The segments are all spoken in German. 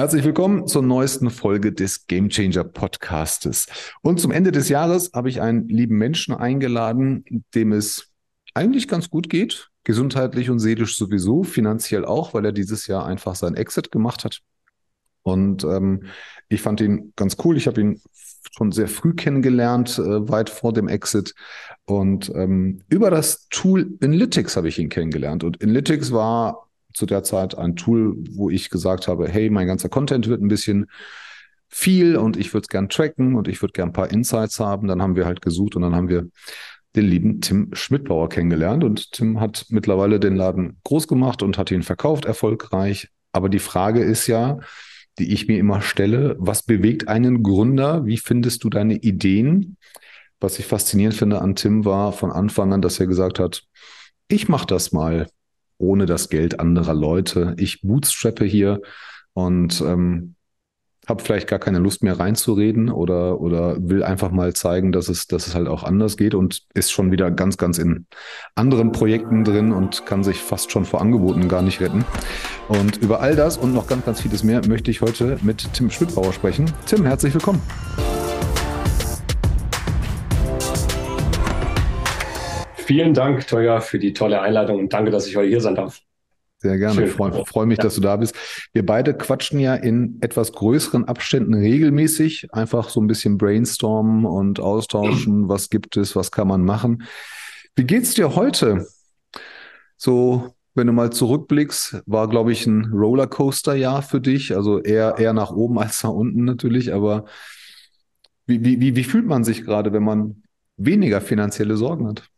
Herzlich willkommen zur neuesten Folge des Game Changer Podcastes. Und zum Ende des Jahres habe ich einen lieben Menschen eingeladen, dem es eigentlich ganz gut geht, gesundheitlich und seelisch sowieso, finanziell auch, weil er dieses Jahr einfach sein Exit gemacht hat. Und ähm, ich fand ihn ganz cool. Ich habe ihn schon sehr früh kennengelernt, äh, weit vor dem Exit. Und ähm, über das Tool Inlytics habe ich ihn kennengelernt. Und Inlytics war zu der Zeit ein Tool, wo ich gesagt habe, hey, mein ganzer Content wird ein bisschen viel und ich würde es gern tracken und ich würde gern ein paar Insights haben. Dann haben wir halt gesucht und dann haben wir den lieben Tim Schmidbauer kennengelernt und Tim hat mittlerweile den Laden groß gemacht und hat ihn verkauft erfolgreich. Aber die Frage ist ja, die ich mir immer stelle, was bewegt einen Gründer? Wie findest du deine Ideen? Was ich faszinierend finde an Tim war von Anfang an, dass er gesagt hat, ich mache das mal ohne das Geld anderer Leute. Ich bootstrappe hier und ähm, habe vielleicht gar keine Lust mehr reinzureden oder, oder will einfach mal zeigen, dass es, dass es halt auch anders geht und ist schon wieder ganz, ganz in anderen Projekten drin und kann sich fast schon vor Angeboten gar nicht retten. Und über all das und noch ganz, ganz vieles mehr möchte ich heute mit Tim Schmidbauer sprechen. Tim, herzlich willkommen. Vielen Dank, Teuer, für die tolle Einladung und danke, dass ich heute hier sein darf. Sehr gerne. Ich freue freu mich, ja. dass du da bist. Wir beide quatschen ja in etwas größeren Abständen regelmäßig. Einfach so ein bisschen brainstormen und austauschen. Was gibt es? Was kann man machen? Wie geht's dir heute? So, wenn du mal zurückblickst, war, glaube ich, ein Rollercoaster-Jahr für dich. Also eher, eher nach oben als nach unten natürlich. Aber wie, wie, wie fühlt man sich gerade, wenn man weniger finanzielle Sorgen hat?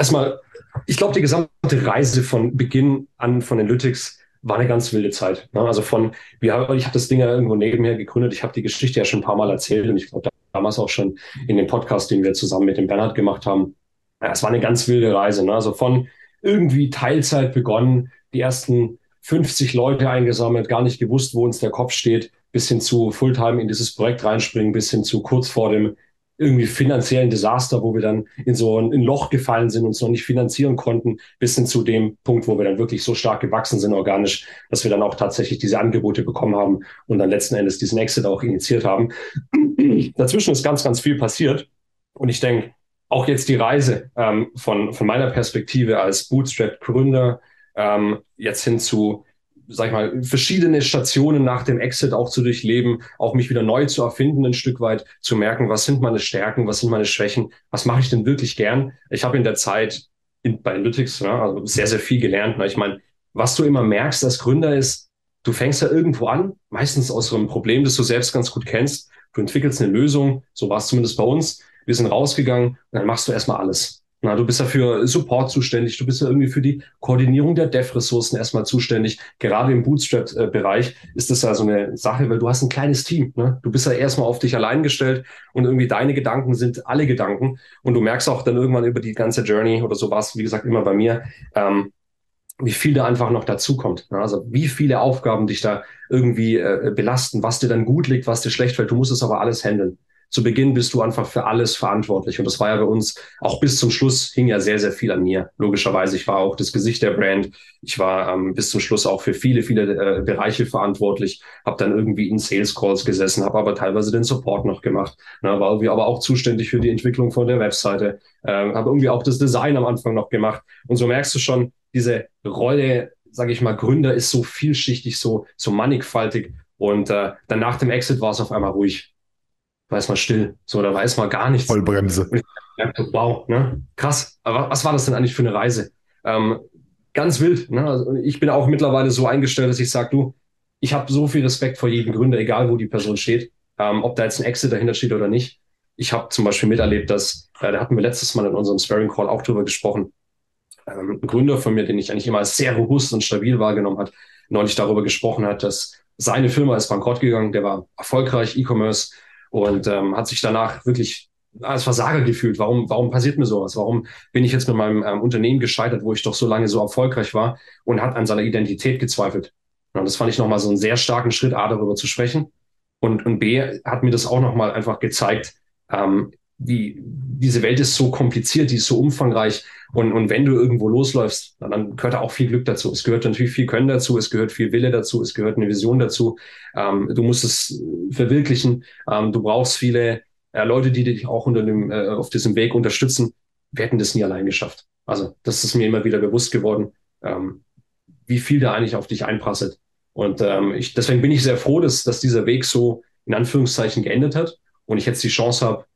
Erstmal, ich glaube, die gesamte Reise von Beginn an von Analytics war eine ganz wilde Zeit. Ne? Also von, wir, ich habe das Ding ja irgendwo nebenher gegründet. Ich habe die Geschichte ja schon ein paar Mal erzählt und ich glaube damals auch schon in dem Podcast, den wir zusammen mit dem Bernhard gemacht haben. Ja, es war eine ganz wilde Reise. Ne? Also von irgendwie Teilzeit begonnen, die ersten 50 Leute eingesammelt, gar nicht gewusst, wo uns der Kopf steht, bis hin zu Fulltime in dieses Projekt reinspringen, bis hin zu kurz vor dem irgendwie finanziellen Desaster, wo wir dann in so ein, ein Loch gefallen sind, uns noch nicht finanzieren konnten, bis hin zu dem Punkt, wo wir dann wirklich so stark gewachsen sind organisch, dass wir dann auch tatsächlich diese Angebote bekommen haben und dann letzten Endes diesen Exit auch initiiert haben. Dazwischen ist ganz, ganz viel passiert. Und ich denke, auch jetzt die Reise ähm, von, von meiner Perspektive als Bootstrap-Gründer ähm, jetzt hin zu sag ich mal, verschiedene Stationen nach dem Exit auch zu durchleben, auch mich wieder neu zu erfinden, ein Stück weit zu merken, was sind meine Stärken, was sind meine Schwächen, was mache ich denn wirklich gern. Ich habe in der Zeit in, bei Analytics ja, also sehr, sehr viel gelernt. Ne? Ich meine, was du immer merkst als Gründer ist, du fängst ja irgendwo an, meistens aus einem Problem, das du selbst ganz gut kennst. Du entwickelst eine Lösung, so war es zumindest bei uns. Wir sind rausgegangen und dann machst du erstmal alles. Na, du bist ja für Support zuständig, du bist ja irgendwie für die Koordinierung der Dev-Ressourcen erstmal zuständig. Gerade im Bootstrap-Bereich ist das ja so eine Sache, weil du hast ein kleines Team. Ne? Du bist ja erstmal auf dich allein gestellt und irgendwie deine Gedanken sind alle Gedanken. Und du merkst auch dann irgendwann über die ganze Journey oder so was, wie gesagt, immer bei mir, ähm, wie viel da einfach noch dazukommt. Ne? Also wie viele Aufgaben dich da irgendwie äh, belasten, was dir dann gut liegt, was dir schlecht fällt. Du musst es aber alles handeln zu Beginn bist du einfach für alles verantwortlich. Und das war ja bei uns auch bis zum Schluss hing ja sehr, sehr viel an mir. Logischerweise, ich war auch das Gesicht der Brand. Ich war ähm, bis zum Schluss auch für viele, viele äh, Bereiche verantwortlich. Habe dann irgendwie in Sales Calls gesessen, habe aber teilweise den Support noch gemacht. Ne, war irgendwie aber auch zuständig für die Entwicklung von der Webseite. Äh, habe irgendwie auch das Design am Anfang noch gemacht. Und so merkst du schon, diese Rolle, sage ich mal, Gründer ist so vielschichtig, so, so mannigfaltig. Und äh, dann nach dem Exit war es auf einmal ruhig weiß man still. So, da weiß man gar nichts. Vollbremse. wow, ne? Krass. Aber was war das denn eigentlich für eine Reise? Ähm, ganz wild. Ne? Also ich bin auch mittlerweile so eingestellt, dass ich sage, du, ich habe so viel Respekt vor jedem Gründer, egal wo die Person steht, ähm, ob da jetzt ein Exit dahinter steht oder nicht. Ich habe zum Beispiel miterlebt, dass, äh, da hatten wir letztes Mal in unserem Sparring Call auch drüber gesprochen, ähm, ein Gründer von mir, den ich eigentlich immer als sehr robust und stabil wahrgenommen hat, neulich darüber gesprochen hat, dass seine Firma ist bankrott gegangen, der war erfolgreich, E-Commerce, und ähm, hat sich danach wirklich als Versager gefühlt. Warum, warum passiert mir sowas? Warum bin ich jetzt mit meinem ähm, Unternehmen gescheitert, wo ich doch so lange so erfolgreich war und hat an seiner Identität gezweifelt? Und das fand ich nochmal so einen sehr starken Schritt, A, darüber zu sprechen. Und, und B, hat mir das auch nochmal einfach gezeigt, ähm, die, diese Welt ist so kompliziert, die ist so umfangreich. Und, und wenn du irgendwo losläufst, dann gehört da auch viel Glück dazu. Es gehört natürlich viel Können dazu, es gehört viel Wille dazu, es gehört eine Vision dazu. Ähm, du musst es verwirklichen. Ähm, du brauchst viele äh, Leute, die dich auch unter dem, äh, auf diesem Weg unterstützen. Wir hätten das nie allein geschafft. Also das ist mir immer wieder bewusst geworden, ähm, wie viel da eigentlich auf dich einprasselt. Und ähm, ich, deswegen bin ich sehr froh, dass, dass dieser Weg so in Anführungszeichen geendet hat und ich jetzt die Chance habe,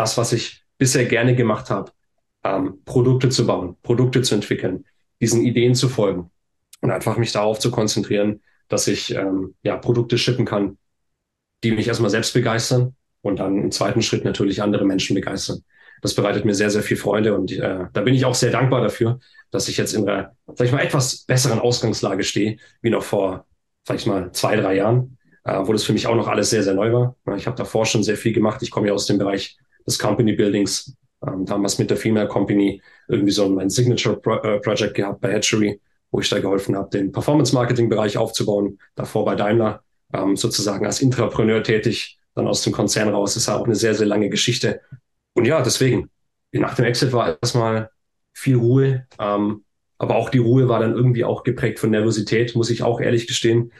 das, was ich bisher gerne gemacht habe, ähm, Produkte zu bauen, Produkte zu entwickeln, diesen Ideen zu folgen und einfach mich darauf zu konzentrieren, dass ich ähm, ja Produkte shippen kann, die mich erstmal selbst begeistern und dann im zweiten Schritt natürlich andere Menschen begeistern. Das bereitet mir sehr, sehr viel Freude und äh, da bin ich auch sehr dankbar dafür, dass ich jetzt in einer, sag ich mal, etwas besseren Ausgangslage stehe, wie noch vor, sag ich mal, zwei, drei Jahren, äh, wo das für mich auch noch alles sehr, sehr neu war. Ich habe davor schon sehr viel gemacht. Ich komme ja aus dem Bereich des Company Buildings, ähm, damals mit der Female Company irgendwie so ein Signature Pro äh, Project gehabt bei Hatchery, wo ich da geholfen habe, den Performance Marketing Bereich aufzubauen, davor bei Daimler, ähm, sozusagen als Intrapreneur tätig, dann aus dem Konzern raus. Das ist auch eine sehr, sehr lange Geschichte. Und ja, deswegen, nach dem Exit war erstmal viel Ruhe, ähm, aber auch die Ruhe war dann irgendwie auch geprägt von Nervosität, muss ich auch ehrlich gestehen.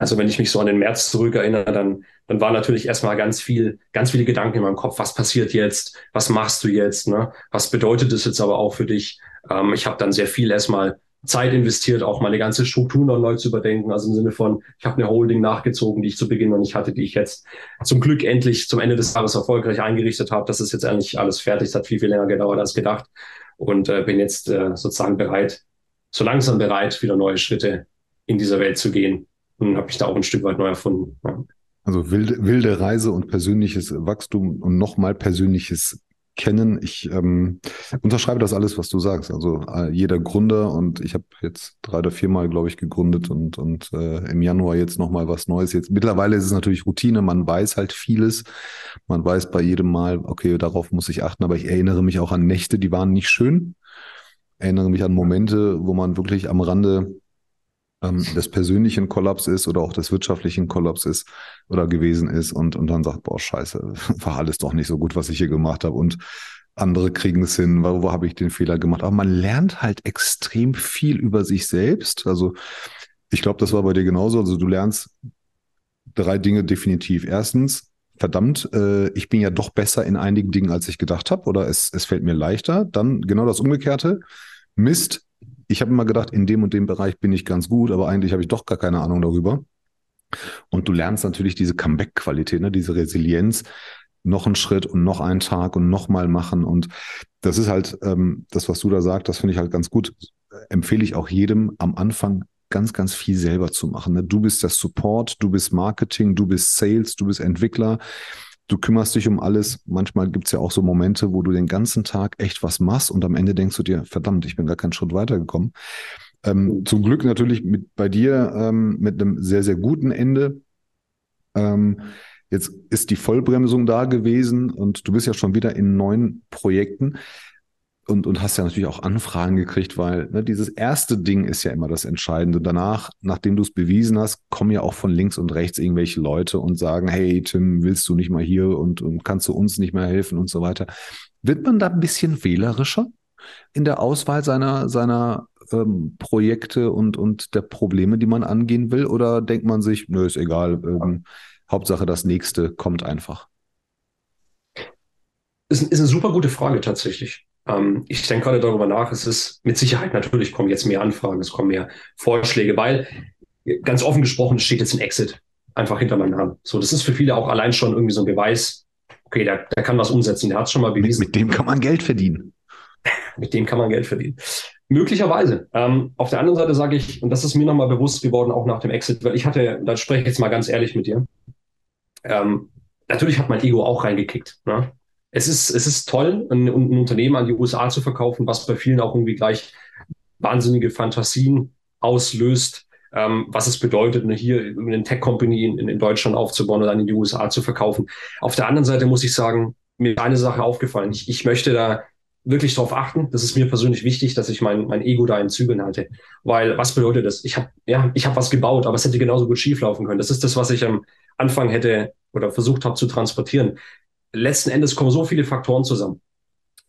Also wenn ich mich so an den März zurückerinnere, dann, dann war natürlich erstmal ganz viel, ganz viele Gedanken in meinem Kopf. Was passiert jetzt? Was machst du jetzt? Ne? Was bedeutet das jetzt aber auch für dich? Ähm, ich habe dann sehr viel erstmal Zeit investiert, auch meine ganze Struktur noch neu zu überdenken. Also im Sinne von, ich habe eine Holding nachgezogen, die ich zu Beginn noch nicht hatte, die ich jetzt zum Glück endlich zum Ende des Jahres erfolgreich eingerichtet habe. Das ist jetzt eigentlich alles fertig. Das hat viel, viel länger gedauert als gedacht. Und äh, bin jetzt äh, sozusagen bereit, so langsam bereit, wieder neue Schritte in dieser Welt zu gehen und habe mich da auch ein Stück weit neu erfunden. Ja. Also wilde, wilde Reise und persönliches Wachstum und nochmal persönliches Kennen. Ich ähm, unterschreibe das alles, was du sagst. Also äh, jeder Gründer und ich habe jetzt drei oder viermal, glaube ich, gegründet und, und äh, im Januar jetzt nochmal was Neues. Jetzt mittlerweile ist es natürlich Routine, man weiß halt vieles. Man weiß bei jedem Mal, okay, darauf muss ich achten, aber ich erinnere mich auch an Nächte, die waren nicht schön. Erinnere mich an Momente, wo man wirklich am Rande ähm, des persönlichen Kollaps ist oder auch des wirtschaftlichen Kollaps ist oder gewesen ist und, und dann sagt, boah, scheiße, war alles doch nicht so gut, was ich hier gemacht habe und andere kriegen es hin, wo, habe ich den Fehler gemacht? Aber man lernt halt extrem viel über sich selbst. Also ich glaube, das war bei dir genauso. Also du lernst drei Dinge definitiv. Erstens, verdammt, äh, ich bin ja doch besser in einigen Dingen, als ich gedacht habe, oder es, es fällt mir leichter. Dann genau das Umgekehrte. Mist, ich habe immer gedacht, in dem und dem Bereich bin ich ganz gut, aber eigentlich habe ich doch gar keine Ahnung darüber. Und du lernst natürlich diese Comeback-Qualität, ne, diese Resilienz, noch einen Schritt und noch einen Tag und noch mal machen. Und das ist halt ähm, das, was du da sagst, das finde ich halt ganz gut. Empfehle ich auch jedem am Anfang ganz, ganz viel selber zu machen. Ne? Du bist das Support, du bist Marketing, du bist Sales, du bist Entwickler du kümmerst dich um alles. Manchmal gibt es ja auch so Momente, wo du den ganzen Tag echt was machst und am Ende denkst du dir, verdammt, ich bin gar keinen Schritt weitergekommen. Ähm, zum Glück natürlich mit, bei dir ähm, mit einem sehr, sehr guten Ende. Ähm, jetzt ist die Vollbremsung da gewesen und du bist ja schon wieder in neuen Projekten und, und hast ja natürlich auch Anfragen gekriegt, weil ne, dieses erste Ding ist ja immer das Entscheidende. Danach, nachdem du es bewiesen hast, kommen ja auch von links und rechts irgendwelche Leute und sagen, hey Tim, willst du nicht mal hier und, und kannst du uns nicht mehr helfen und so weiter. Wird man da ein bisschen wählerischer in der Auswahl seiner, seiner ähm, Projekte und, und der Probleme, die man angehen will? Oder denkt man sich, nö, ist egal, ähm, Hauptsache das nächste kommt einfach? Ist, ist eine super gute Frage tatsächlich. Ähm, ich denke gerade darüber nach, es ist mit Sicherheit natürlich kommen jetzt mehr Anfragen, es kommen mehr Vorschläge, weil ganz offen gesprochen steht jetzt ein Exit einfach hinter meinem Namen. So, das ist für viele auch allein schon irgendwie so ein Beweis, okay, der, der kann was umsetzen, der hat es schon mal bewiesen. Mit, mit, dem kann man Geld verdienen. mit dem kann man Geld verdienen. Möglicherweise. Ähm, auf der anderen Seite sage ich, und das ist mir nochmal bewusst geworden, auch nach dem Exit, weil ich hatte, da spreche ich jetzt mal ganz ehrlich mit dir. Ähm, natürlich hat mein Ego auch reingekickt. Ne? Es ist, es ist toll, ein, ein Unternehmen an die USA zu verkaufen, was bei vielen auch irgendwie gleich wahnsinnige Fantasien auslöst, ähm, was es bedeutet, eine hier eine Tech-Company in, in, Deutschland aufzubauen und dann in die USA zu verkaufen. Auf der anderen Seite muss ich sagen, mir ist eine Sache aufgefallen. Ich, ich möchte da wirklich darauf achten. Das ist mir persönlich wichtig, dass ich mein, mein Ego da in Zügeln halte. Weil was bedeutet das? Ich habe ja, ich habe was gebaut, aber es hätte genauso gut schieflaufen können. Das ist das, was ich am Anfang hätte oder versucht habe zu transportieren letzten Endes kommen so viele Faktoren zusammen.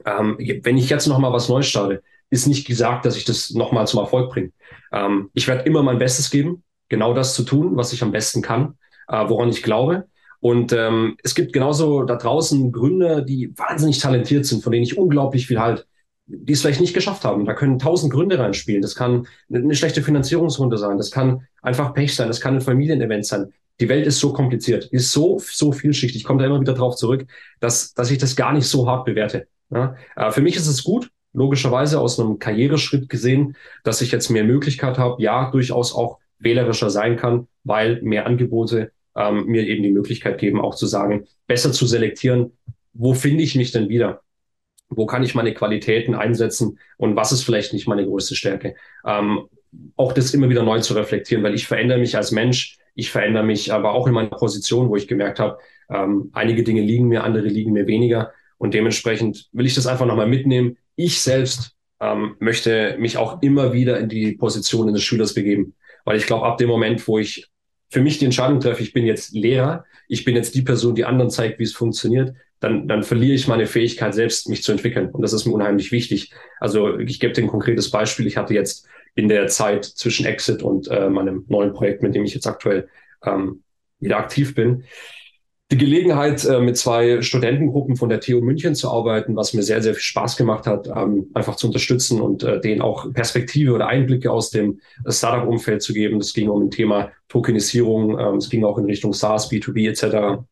Ähm, wenn ich jetzt nochmal was Neues starte, ist nicht gesagt, dass ich das nochmal zum Erfolg bringe. Ähm, ich werde immer mein Bestes geben, genau das zu tun, was ich am besten kann, äh, woran ich glaube. Und ähm, es gibt genauso da draußen Gründer, die wahnsinnig talentiert sind, von denen ich unglaublich viel halt, die es vielleicht nicht geschafft haben. Da können tausend Gründe reinspielen. Das kann eine schlechte Finanzierungsrunde sein. Das kann einfach Pech sein. Das kann ein Familienevent sein. Die Welt ist so kompliziert, ist so, so vielschichtig. Ich komme da immer wieder drauf zurück, dass, dass ich das gar nicht so hart bewerte. Ja? Äh, für mich ist es gut, logischerweise aus einem Karriereschritt gesehen, dass ich jetzt mehr Möglichkeit habe, ja, durchaus auch wählerischer sein kann, weil mehr Angebote ähm, mir eben die Möglichkeit geben, auch zu sagen, besser zu selektieren, wo finde ich mich denn wieder? Wo kann ich meine Qualitäten einsetzen und was ist vielleicht nicht meine größte Stärke? Ähm, auch das immer wieder neu zu reflektieren, weil ich verändere mich als Mensch, ich verändere mich aber auch in meiner Position, wo ich gemerkt habe, ähm, einige Dinge liegen mir, andere liegen mir weniger. Und dementsprechend will ich das einfach nochmal mitnehmen. Ich selbst ähm, möchte mich auch immer wieder in die Position eines Schülers begeben. Weil ich glaube, ab dem Moment, wo ich für mich die Entscheidung treffe, ich bin jetzt Lehrer, ich bin jetzt die Person, die anderen zeigt, wie es funktioniert, dann, dann verliere ich meine Fähigkeit selbst, mich zu entwickeln. Und das ist mir unheimlich wichtig. Also ich gebe dir ein konkretes Beispiel. Ich hatte jetzt in der Zeit zwischen Exit und äh, meinem neuen Projekt, mit dem ich jetzt aktuell ähm, wieder aktiv bin, die Gelegenheit, äh, mit zwei Studentengruppen von der TU München zu arbeiten, was mir sehr, sehr viel Spaß gemacht hat, ähm, einfach zu unterstützen und äh, denen auch Perspektive oder Einblicke aus dem Startup-Umfeld zu geben. Das ging um ein Thema Tokenisierung, ähm, es ging auch in Richtung SaaS, B2B etc.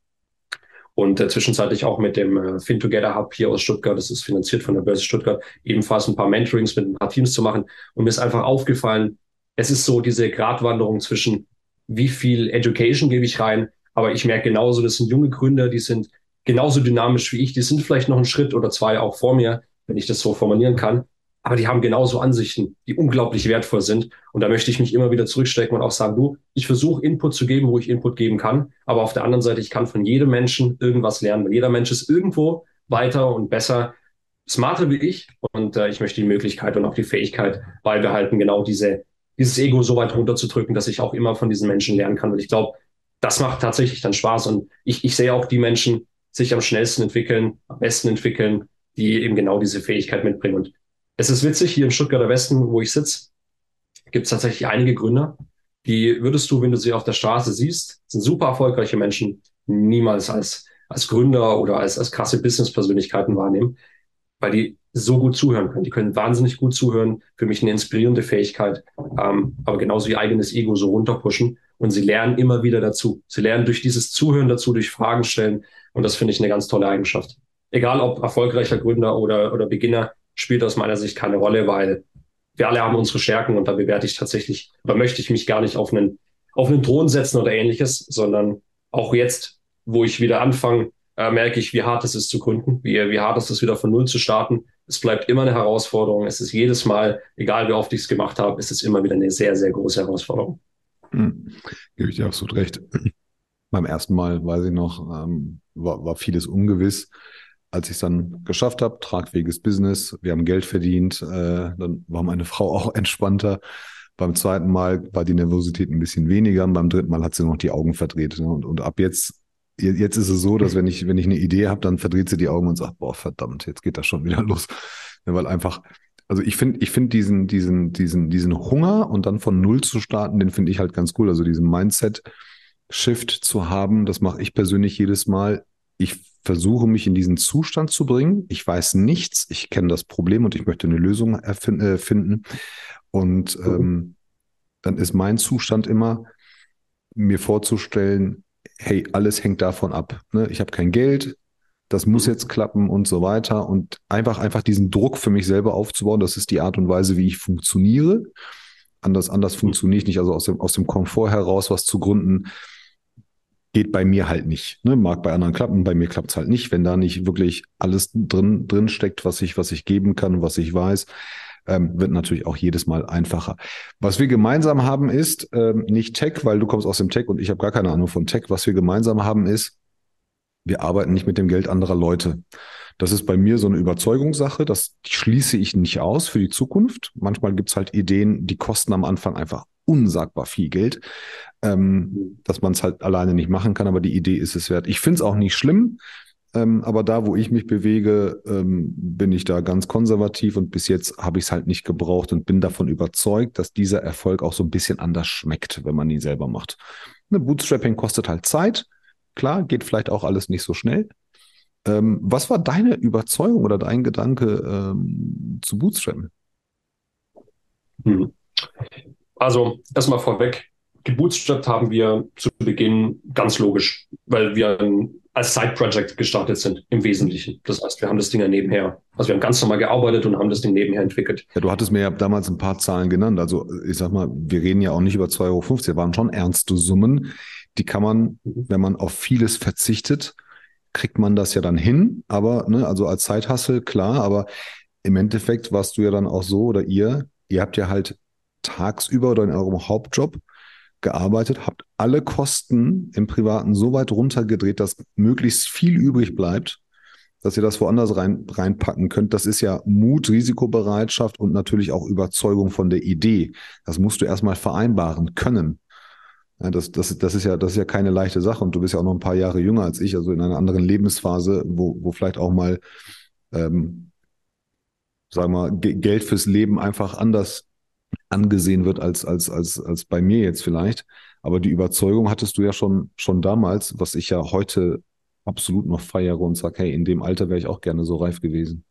Und äh, zwischenzeitlich auch mit dem äh, FinTogether Hub hier aus Stuttgart, das ist finanziert von der Börse Stuttgart, ebenfalls ein paar Mentorings mit ein paar Teams zu machen. Und mir ist einfach aufgefallen, es ist so diese Gratwanderung zwischen, wie viel Education gebe ich rein, aber ich merke genauso, das sind junge Gründer, die sind genauso dynamisch wie ich. Die sind vielleicht noch einen Schritt oder zwei auch vor mir, wenn ich das so formulieren kann. Aber die haben genauso Ansichten, die unglaublich wertvoll sind. Und da möchte ich mich immer wieder zurückstecken und auch sagen, du, ich versuche Input zu geben, wo ich Input geben kann. Aber auf der anderen Seite, ich kann von jedem Menschen irgendwas lernen, weil jeder Mensch ist irgendwo weiter und besser, smarter wie ich. Und äh, ich möchte die Möglichkeit und auch die Fähigkeit beibehalten, genau diese, dieses Ego so weit runterzudrücken, dass ich auch immer von diesen Menschen lernen kann. Weil ich glaube, das macht tatsächlich dann Spaß. Und ich, ich sehe auch die Menschen sich am schnellsten entwickeln, am besten entwickeln, die eben genau diese Fähigkeit mitbringen. Und es ist witzig, hier im Stuttgarter Westen, wo ich sitze, gibt es tatsächlich einige Gründer, die würdest du, wenn du sie auf der Straße siehst, sind super erfolgreiche Menschen, niemals als, als Gründer oder als, als krasse Business-Persönlichkeiten wahrnehmen, weil die so gut zuhören können. Die können wahnsinnig gut zuhören, für mich eine inspirierende Fähigkeit, ähm, aber genauso ihr eigenes Ego so runterpushen und sie lernen immer wieder dazu. Sie lernen durch dieses Zuhören dazu, durch Fragen stellen. Und das finde ich eine ganz tolle Eigenschaft. Egal ob erfolgreicher Gründer oder, oder Beginner, spielt aus meiner Sicht keine Rolle, weil wir alle haben unsere Stärken und da bewerte ich tatsächlich, oder möchte ich mich gar nicht auf einen, auf einen Thron setzen oder ähnliches, sondern auch jetzt, wo ich wieder anfange, äh, merke ich, wie hart es ist zu gründen, wie, wie hart es ist, wieder von Null zu starten. Es bleibt immer eine Herausforderung. Es ist jedes Mal, egal wie oft ich es gemacht habe, es ist immer wieder eine sehr, sehr große Herausforderung. Hm. Gebe ich dir absolut recht. Beim ersten Mal, weiß ich noch, ähm, war, war vieles ungewiss. Als ich es dann geschafft habe, tragfähiges Business, wir haben Geld verdient, äh, dann war meine Frau auch entspannter. Beim zweiten Mal war die Nervosität ein bisschen weniger beim dritten Mal hat sie noch die Augen verdreht. Ne? Und, und ab jetzt, jetzt ist es so, dass wenn ich, wenn ich eine Idee habe, dann verdreht sie die Augen und sagt, boah, verdammt, jetzt geht das schon wieder los. Ja, weil einfach also ich finde, ich finde diesen, diesen, diesen, diesen Hunger und dann von Null zu starten, den finde ich halt ganz cool. Also diesen Mindset-Shift zu haben, das mache ich persönlich jedes Mal. Ich versuche mich in diesen Zustand zu bringen. Ich weiß nichts, ich kenne das Problem und ich möchte eine Lösung. Äh, finden. Und ähm, dann ist mein Zustand immer, mir vorzustellen, hey, alles hängt davon ab. Ne? Ich habe kein Geld, das muss mhm. jetzt klappen und so weiter. Und einfach, einfach diesen Druck für mich selber aufzubauen, das ist die Art und Weise, wie ich funktioniere. Anders, anders funktioniere ich nicht. Also aus dem, aus dem Komfort heraus was zu gründen, geht bei mir halt nicht. Ne? Mag bei anderen klappen, bei mir klappt es halt nicht, wenn da nicht wirklich alles drin, drin steckt, was ich, was ich geben kann, was ich weiß. Ähm, wird natürlich auch jedes Mal einfacher. Was wir gemeinsam haben, ist ähm, nicht Tech, weil du kommst aus dem Tech und ich habe gar keine Ahnung von Tech. Was wir gemeinsam haben, ist, wir arbeiten nicht mit dem Geld anderer Leute. Das ist bei mir so eine Überzeugungssache, das schließe ich nicht aus für die Zukunft. Manchmal gibt es halt Ideen, die kosten am Anfang einfach unsagbar viel Geld, ähm, dass man es halt alleine nicht machen kann, aber die Idee ist es wert. Ich finde es auch nicht schlimm, Ähm, aber da, wo ich mich bewege, ähm, bin ich da ganz konservativ und bis jetzt habe ich es halt nicht gebraucht und bin davon überzeugt, dass dieser Erfolg auch so ein bisschen anders schmeckt, wenn man ihn selber macht. Eine Bootstrapping kostet halt Zeit. Klar, geht vielleicht auch alles nicht so schnell. Ähm, was war deine Überzeugung oder dein Gedanke ähm, zu Bootstrappen? Hm. Also erstmal vorweg, gebootstrapped haben wir zu Beginn ganz logisch, weil wir als Side-Project gestartet sind im Wesentlichen. Das heißt, wir haben das Ding ja nebenher. Also wir haben ganz normal gearbeitet und haben das Ding nebenher entwickelt. Ja, du hattest mir ja damals ein paar Zahlen genannt. Also ich sag mal, wir reden ja auch nicht über 2,50 Euro, das waren schon ernste Summen. Die kann man, mhm. wenn man auf vieles verzichtet, kriegt man das ja dann hin. Aber, ne, also als Zeithassel, klar, aber im Endeffekt warst du ja dann auch so oder ihr, ihr habt ja halt tagsüber oder in eurem Hauptjob gearbeitet, habt alle Kosten im Privaten so weit runtergedreht, dass möglichst viel übrig bleibt, dass ihr das woanders rein, reinpacken könnt. Das ist ja Mut, Risikobereitschaft und natürlich auch Überzeugung von der Idee. Das musst du erstmal vereinbaren können. Ja, das, das, das, ist ja, das ist ja keine leichte Sache und du bist ja auch noch ein paar Jahre jünger als ich, also in einer anderen Lebensphase, wo, wo vielleicht auch mal, ähm, sagen wir, Geld fürs Leben einfach anders angesehen wird als, als, als, als bei mir jetzt vielleicht. Aber die Überzeugung hattest du ja schon, schon damals, was ich ja heute absolut noch feiere und sage, hey, in dem Alter wäre ich auch gerne so reif gewesen.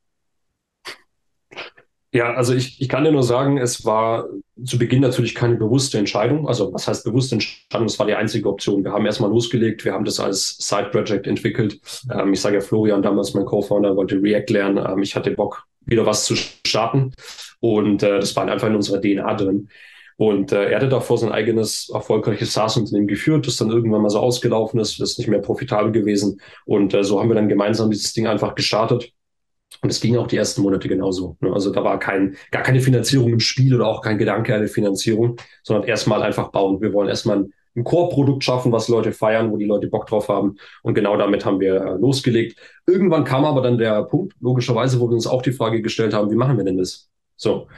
Ja, also ich, ich kann dir nur sagen, es war zu Beginn natürlich keine bewusste Entscheidung. Also was heißt bewusste Entscheidung? Das war die einzige Option. Wir haben erstmal losgelegt, wir haben das als Side-Project entwickelt. Ähm, ich sage ja, Florian, damals mein Co-Founder, wollte React lernen. Ähm, ich hatte Bock, wieder was zu starten. Und äh, das war einfach in unserer DNA drin. Und äh, er hatte davor sein eigenes erfolgreiches SaaS-Unternehmen geführt, das dann irgendwann mal so ausgelaufen ist, das ist nicht mehr profitabel gewesen. Und äh, so haben wir dann gemeinsam dieses Ding einfach gestartet. Und es ging auch die ersten Monate genauso. Ne? Also da war kein, gar keine Finanzierung im Spiel oder auch kein Gedanke an eine Finanzierung, sondern erstmal einfach bauen. Wir wollen erstmal ein, ein Core-Produkt schaffen, was Leute feiern, wo die Leute Bock drauf haben. Und genau damit haben wir äh, losgelegt. Irgendwann kam aber dann der Punkt, logischerweise, wo wir uns auch die Frage gestellt haben, wie machen wir denn das? So.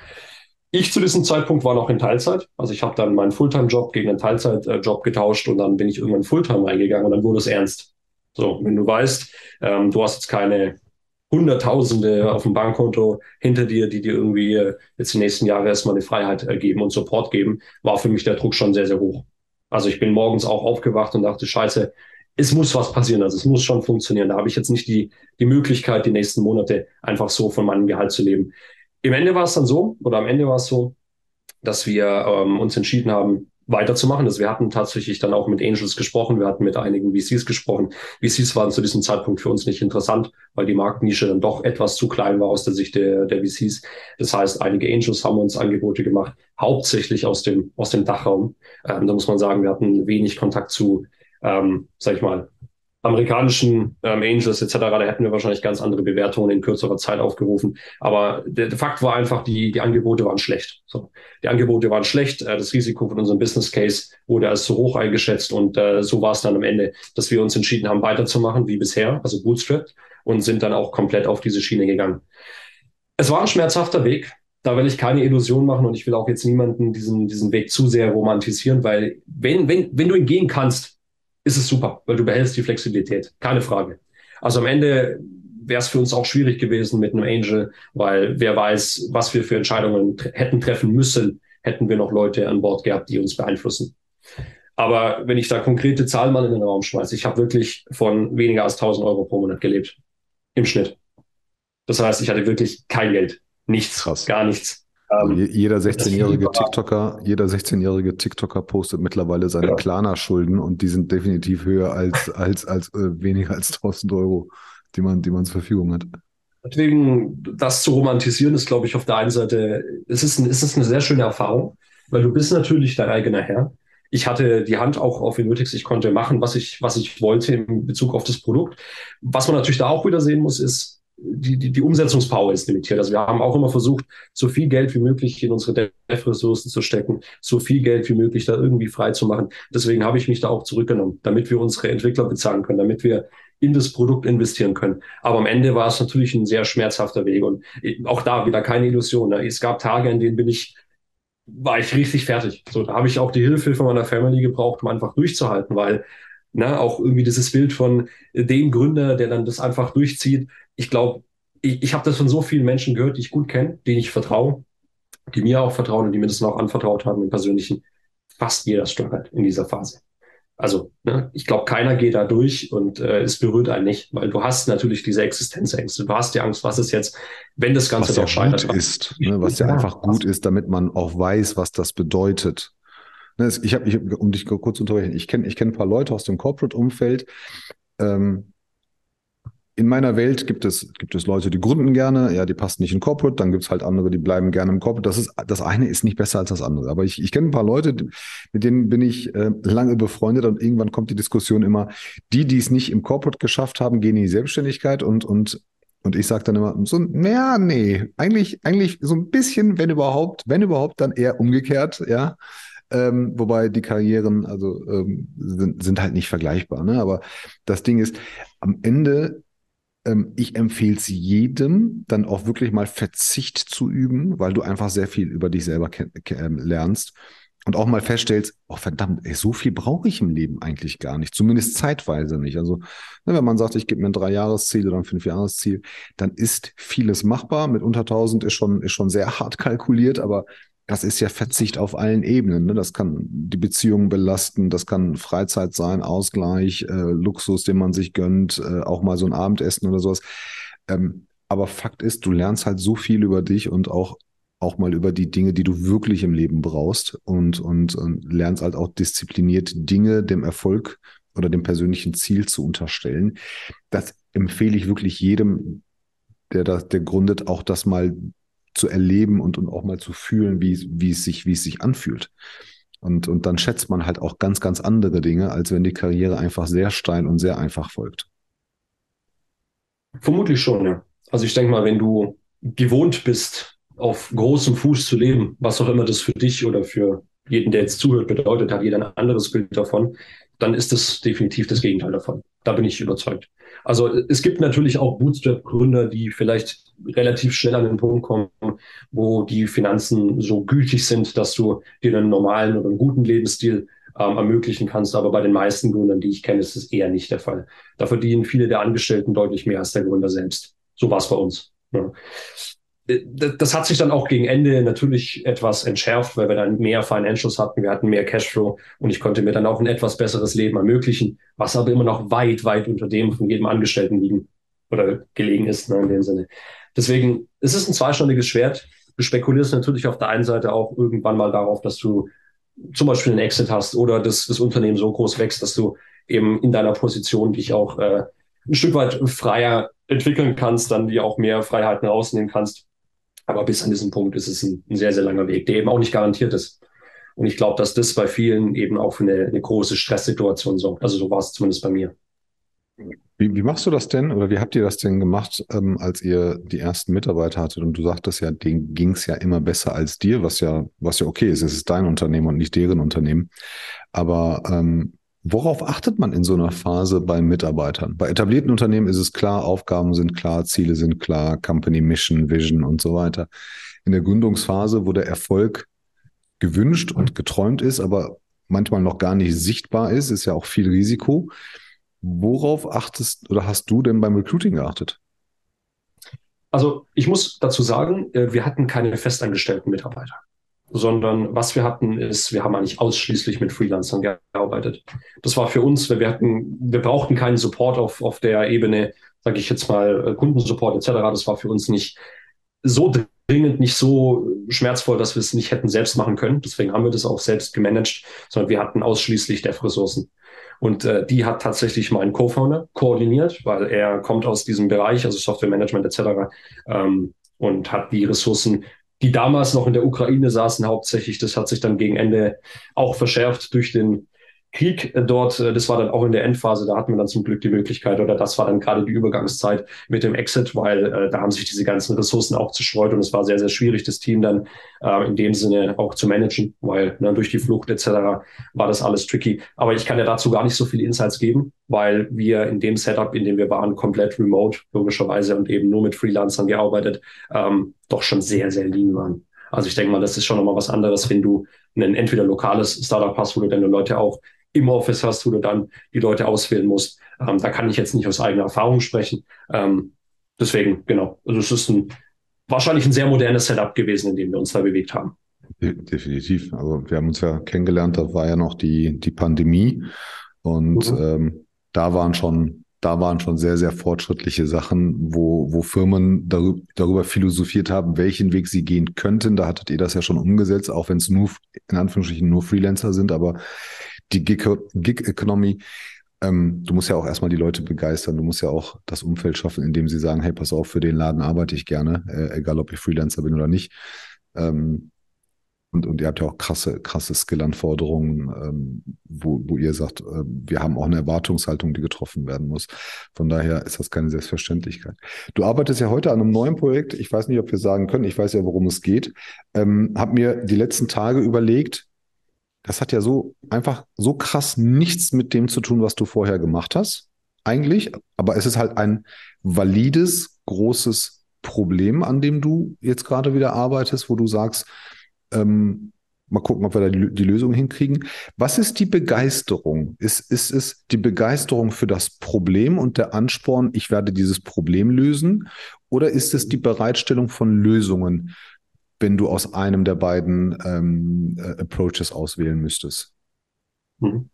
Ich zu diesem Zeitpunkt war noch in Teilzeit. Also ich habe dann meinen Fulltime-Job gegen einen Teilzeit-Job getauscht und dann bin ich irgendwann Fulltime reingegangen und dann wurde es ernst. So, wenn du weißt, ähm, du hast jetzt keine Hunderttausende auf dem Bankkonto hinter dir, die dir irgendwie äh, jetzt die nächsten Jahre erstmal eine Freiheit äh, geben und Support geben, war für mich der Druck schon sehr, sehr hoch. Also ich bin morgens auch aufgewacht und dachte, scheiße, es muss was passieren, also es muss schon funktionieren. Da habe ich jetzt nicht die, die Möglichkeit, die nächsten Monate einfach so von meinem Gehalt zu leben. Im Ende war es dann so, oder am Ende war es so, dass wir ähm, uns entschieden haben, weiterzumachen. Also wir hatten tatsächlich dann auch mit Angels gesprochen, wir hatten mit einigen VCs gesprochen. VCs waren zu diesem Zeitpunkt für uns nicht interessant, weil die Marktnische dann doch etwas zu klein war aus der Sicht der, der VCs. Das heißt, einige Angels haben uns Angebote gemacht, hauptsächlich aus dem, aus dem Dachraum. Ähm, da muss man sagen, wir hatten wenig Kontakt zu, ähm, sag ich mal, amerikanischen ähm, Angels etc., da hätten wir wahrscheinlich ganz andere Bewertungen in kürzerer Zeit aufgerufen. Aber der, der Fakt war einfach, die, die Angebote waren schlecht. So. Die Angebote waren schlecht, äh, das Risiko von unserem Business Case wurde als zu hoch eingeschätzt und äh, so war es dann am Ende, dass wir uns entschieden haben, weiterzumachen wie bisher, also Bootstrapped, und sind dann auch komplett auf diese Schiene gegangen. Es war ein schmerzhafter Weg, da will ich keine Illusion machen und ich will auch jetzt niemanden diesen, diesen Weg zu sehr romantisieren, weil wenn, wenn, wenn du ihn gehen kannst, ist es super, weil du behältst die Flexibilität. Keine Frage. Also am Ende wäre es für uns auch schwierig gewesen mit einem Angel, weil wer weiß, was wir für Entscheidungen hätten treffen müssen, hätten wir noch Leute an Bord gehabt, die uns beeinflussen. Aber wenn ich da konkrete Zahlen mal in den Raum schmeiße, ich habe wirklich von weniger als 1000 Euro pro Monat gelebt. Im Schnitt. Das heißt, ich hatte wirklich kein Geld. Nichts. Krass. Gar nichts. Ähm, jeder 16-jährige TikToker, jeder 16-jährige TikToker postet mittlerweile seine ja. Klarna-Schulden und die sind definitiv höher als, als, als äh, weniger als 1000 Euro, die man, die man zur Verfügung hat. Deswegen, das zu romantisieren, ist, glaube ich, auf der einen Seite, es ist, ein, es ist eine sehr schöne Erfahrung, weil du bist natürlich dein eigener Herr. Ich hatte die Hand auch auf Invertix, ich konnte machen, was ich, was ich wollte in Bezug auf das Produkt. Was man natürlich da auch wieder sehen muss, ist, die, die, die Umsetzungspower ist limitiert. Also wir haben auch immer versucht, so viel Geld wie möglich in unsere Dev-Ressourcen zu stecken, so viel Geld wie möglich da irgendwie frei zu machen. Deswegen habe ich mich da auch zurückgenommen, damit wir unsere Entwickler bezahlen können, damit wir in das Produkt investieren können. Aber am Ende war es natürlich ein sehr schmerzhafter Weg und auch da wieder keine Illusion. Ne? Es gab Tage, in denen bin ich war ich richtig fertig. So, da habe ich auch die Hilfe von meiner Family gebraucht, um einfach durchzuhalten, weil Na, auch irgendwie dieses Bild von dem Gründer, der dann das einfach durchzieht. Ich glaube, ich, ich habe das von so vielen Menschen gehört, die ich gut kenne, denen ich vertraue, die mir auch vertrauen und die mir das auch anvertraut haben im Persönlichen. Fast jeder struggelt in dieser Phase. Also ne, ich glaube, keiner geht da durch und äh, es berührt einen nicht, weil du hast natürlich diese Existenzängste. Du hast die Angst, was ist jetzt, wenn das Ganze was doch ja scheitert. Gut ist, ne, was ja, ja einfach gut ist, damit man auch weiß, was das bedeutet. Ne, ich habe, ich, um dich kurz zu unterbrechen, ich kenne ich kenn ein paar Leute aus dem Corporate-Umfeld, ähm, in meiner Welt gibt es, gibt es Leute, die gründen gerne, ja, die passen nicht in Corporate, dann gibt es halt andere, die bleiben gerne im Corporate. Das ist, das eine ist nicht besser als das andere. Aber ich, ich kenne ein paar Leute, mit denen bin ich äh, lange befreundet und irgendwann kommt die Diskussion immer, die, die es nicht im Corporate geschafft haben, gehen in die Selbstständigkeit und, und und ich sage dann immer, so, naja, nee, eigentlich, eigentlich so ein bisschen, wenn überhaupt, wenn überhaupt, dann eher umgekehrt, ja. Ähm, wobei die Karrieren also ähm, sind, sind halt nicht vergleichbar. Ne? Aber das Ding ist, am Ende ähm, ich empfehle es jedem, dann auch wirklich mal Verzicht zu üben, weil du einfach sehr viel über dich selber ähm, lernst und auch mal feststellst, oh verdammt, ey, so viel brauche ich im Leben eigentlich gar nicht, zumindest zeitweise nicht. Also ne, wenn man sagt, ich gebe mir ein Drei-Jahres-Ziel oder ein Fünf-Jahres-Ziel, dann ist vieles machbar. Mit unter 1000 ist schon, ist schon sehr hart kalkuliert, aber das ist ja Verzicht auf allen Ebenen. Ne? Das kann die Beziehungen belasten, das kann Freizeit sein, Ausgleich, äh, Luxus, den man sich gönnt, äh, auch mal so ein Abendessen oder sowas. Ähm, aber Fakt ist, du lernst halt so viel über dich und auch auch mal über die Dinge, die du wirklich im Leben brauchst und, und, und lernst halt auch diszipliniert Dinge dem Erfolg oder dem persönlichen Ziel zu unterstellen. Das empfehle ich wirklich jedem, der das, der gründet, auch das mal zu erleben und, und auch mal zu fühlen, wie, wie es sich, wie es sich anfühlt. Und, und dann schätzt man halt auch ganz, ganz andere Dinge, als wenn die Karriere einfach sehr steil und sehr einfach folgt. Vermutlich schon, ja. Also ich denke mal, wenn du gewohnt bist, auf großem Fuß zu leben, was auch immer das für dich oder für jeden, der jetzt zuhört, bedeutet, hat jeder ein anderes Bild davon, dann ist das definitiv das Gegenteil davon. Da bin ich überzeugt. Also es gibt natürlich auch Bootstrap-Gründer, die vielleicht relativ schnell an den Punkt kommen, wo die Finanzen so gütig sind, dass du dir einen normalen oder einen guten Lebensstil ähm, ermöglichen kannst. Aber bei den meisten Gründern, die ich kenne, ist es eher nicht der Fall. Da verdienen viele der Angestellten deutlich mehr als der Gründer selbst. So war es bei uns. Ja. Äh, das hat sich dann auch gegen Ende natürlich etwas entschärft, weil wir dann mehr Financials hatten, wir hatten mehr Cashflow und ich konnte mir dann auch ein etwas besseres Leben ermöglichen, was aber immer noch weit, weit unter dem von jedem Angestellten liegen oder gelegen ist, ne, in dem Sinne. Deswegen, es ist ein zweischneidiges Schwert. Du spekulierst natürlich auf der einen Seite auch irgendwann mal darauf, dass du zum Beispiel einen Exit hast oder dass das Unternehmen so groß wächst, dass du eben in deiner Position dich auch äh, ein Stück weit freier entwickeln kannst, dann dir auch mehr Freiheiten rausnehmen kannst. Aber bis an diesen Punkt ist es ein, ein sehr, sehr langer Weg, der eben auch nicht garantiert ist. Und ich glaube, dass das bei vielen eben auch für eine, eine große Stresssituation sorgt. Also so war es zumindest bei mir. Wie, wie machst du das denn oder wie habt ihr das denn gemacht, ähm, als ihr die ersten Mitarbeiter hattet? Und du sagtest ja, denen ging es ja immer besser als dir, was ja, was ja okay ist. Es ist dein Unternehmen und nicht deren Unternehmen. Aber ähm, worauf achtet man in so einer Phase bei Mitarbeitern? Bei etablierten Unternehmen ist es klar, Aufgaben sind klar, Ziele sind klar, Company Mission, Vision und so weiter. In der Gründungsphase, wo der Erfolg gewünscht und geträumt ist, aber manchmal noch gar nicht sichtbar ist, ist ja auch viel Risiko. Worauf achtest oder hast du denn beim Recruiting geachtet? Also ich muss dazu sagen, äh, wir hatten keine festangestellten Mitarbeiter, sondern was wir hatten ist, wir haben eigentlich ausschließlich mit Freelancern gearbeitet. Das war für uns, wir hatten, wir brauchten keinen Support auf, auf der Ebene, sage ich jetzt mal, äh, Kundensupport etc. Das war für uns nicht so dringend, nicht so schmerzvoll, dass wir es nicht hätten selbst machen können. Deswegen haben wir das auch selbst gemanagt, sondern wir hatten ausschließlich Dev-Ressourcen. Und äh, die hat tatsächlich mein Co-Founder koordiniert, weil er kommt aus diesem Bereich, also Software Management etc. Ähm, und hat die Ressourcen, die damals noch in der Ukraine saßen, hauptsächlich, das hat sich dann gegen Ende auch verschärft durch den Krieg dort, äh, das war dann auch in der Endphase, da hatten wir dann zum Glück die Möglichkeit oder das war dann gerade die Übergangszeit mit dem Exit, weil äh, da haben sich diese ganzen Ressourcen auch zerstreut und es war sehr, sehr schwierig, das Team dann äh, in dem Sinne auch zu managen, weil ne, durch die Flucht etc. war das alles tricky. Aber ich kann ja dazu gar nicht so viele Insights geben, weil wir in dem Setup, in dem wir waren, komplett remote logischerweise und eben nur mit Freelancern gearbeitet, ähm, doch schon sehr, sehr lean waren. Also ich denke mal, das ist schon nochmal was anderes, wenn du ein entweder lokales Startup hast, wo du deine Leute auch im Office hast, wo du dann die Leute auswählen musst. Ähm, da kann ich jetzt nicht aus eigener Erfahrung sprechen. Ähm, deswegen, genau. Also es ist ein, wahrscheinlich ein sehr modernes Setup gewesen, in dem wir uns da bewegt haben. Definitiv. Also wir haben uns ja kennengelernt, da war ja noch die, die Pandemie und mhm. ähm, da waren schon, da waren schon sehr, sehr fortschrittliche Sachen, wo, wo Firmen darüber, darüber philosophiert haben, welchen Weg sie gehen könnten. Da hattet ihr das ja schon umgesetzt, auch wenn es nur, in Anführungsstrichen, nur Freelancer sind, aber die Gig-Economy, ähm, du musst ja auch erstmal die Leute begeistern. Du musst ja auch das Umfeld schaffen, in dem sie sagen, hey, pass auf, für den Laden arbeite ich gerne, äh, egal ob ich Freelancer bin oder nicht. Ähm, und, und ihr habt ja auch krasse, krasse Skill-Anforderungen, ähm, wo, wo ihr sagt, äh, wir haben auch eine Erwartungshaltung, die getroffen werden muss. Von daher ist das keine Selbstverständlichkeit. Du arbeitest ja heute an einem neuen Projekt. Ich weiß nicht, ob wir sagen können. Ich weiß ja, worum es geht. Ähm, hab mir die letzten Tage überlegt, das hat ja so einfach so krass nichts mit dem zu tun, was du vorher gemacht hast. Eigentlich. Aber es ist halt ein valides, großes Problem, an dem du jetzt gerade wieder arbeitest, wo du sagst, ähm, mal gucken, ob wir da die, die, Lösung hinkriegen. Was ist die Begeisterung? Ist, ist es die Begeisterung für das Problem und der Ansporn, ich werde dieses Problem lösen? Oder ist es die Bereitstellung von Lösungen, wenn du aus einem der beiden ähm, äh, Approaches auswählen müsstest? Hm.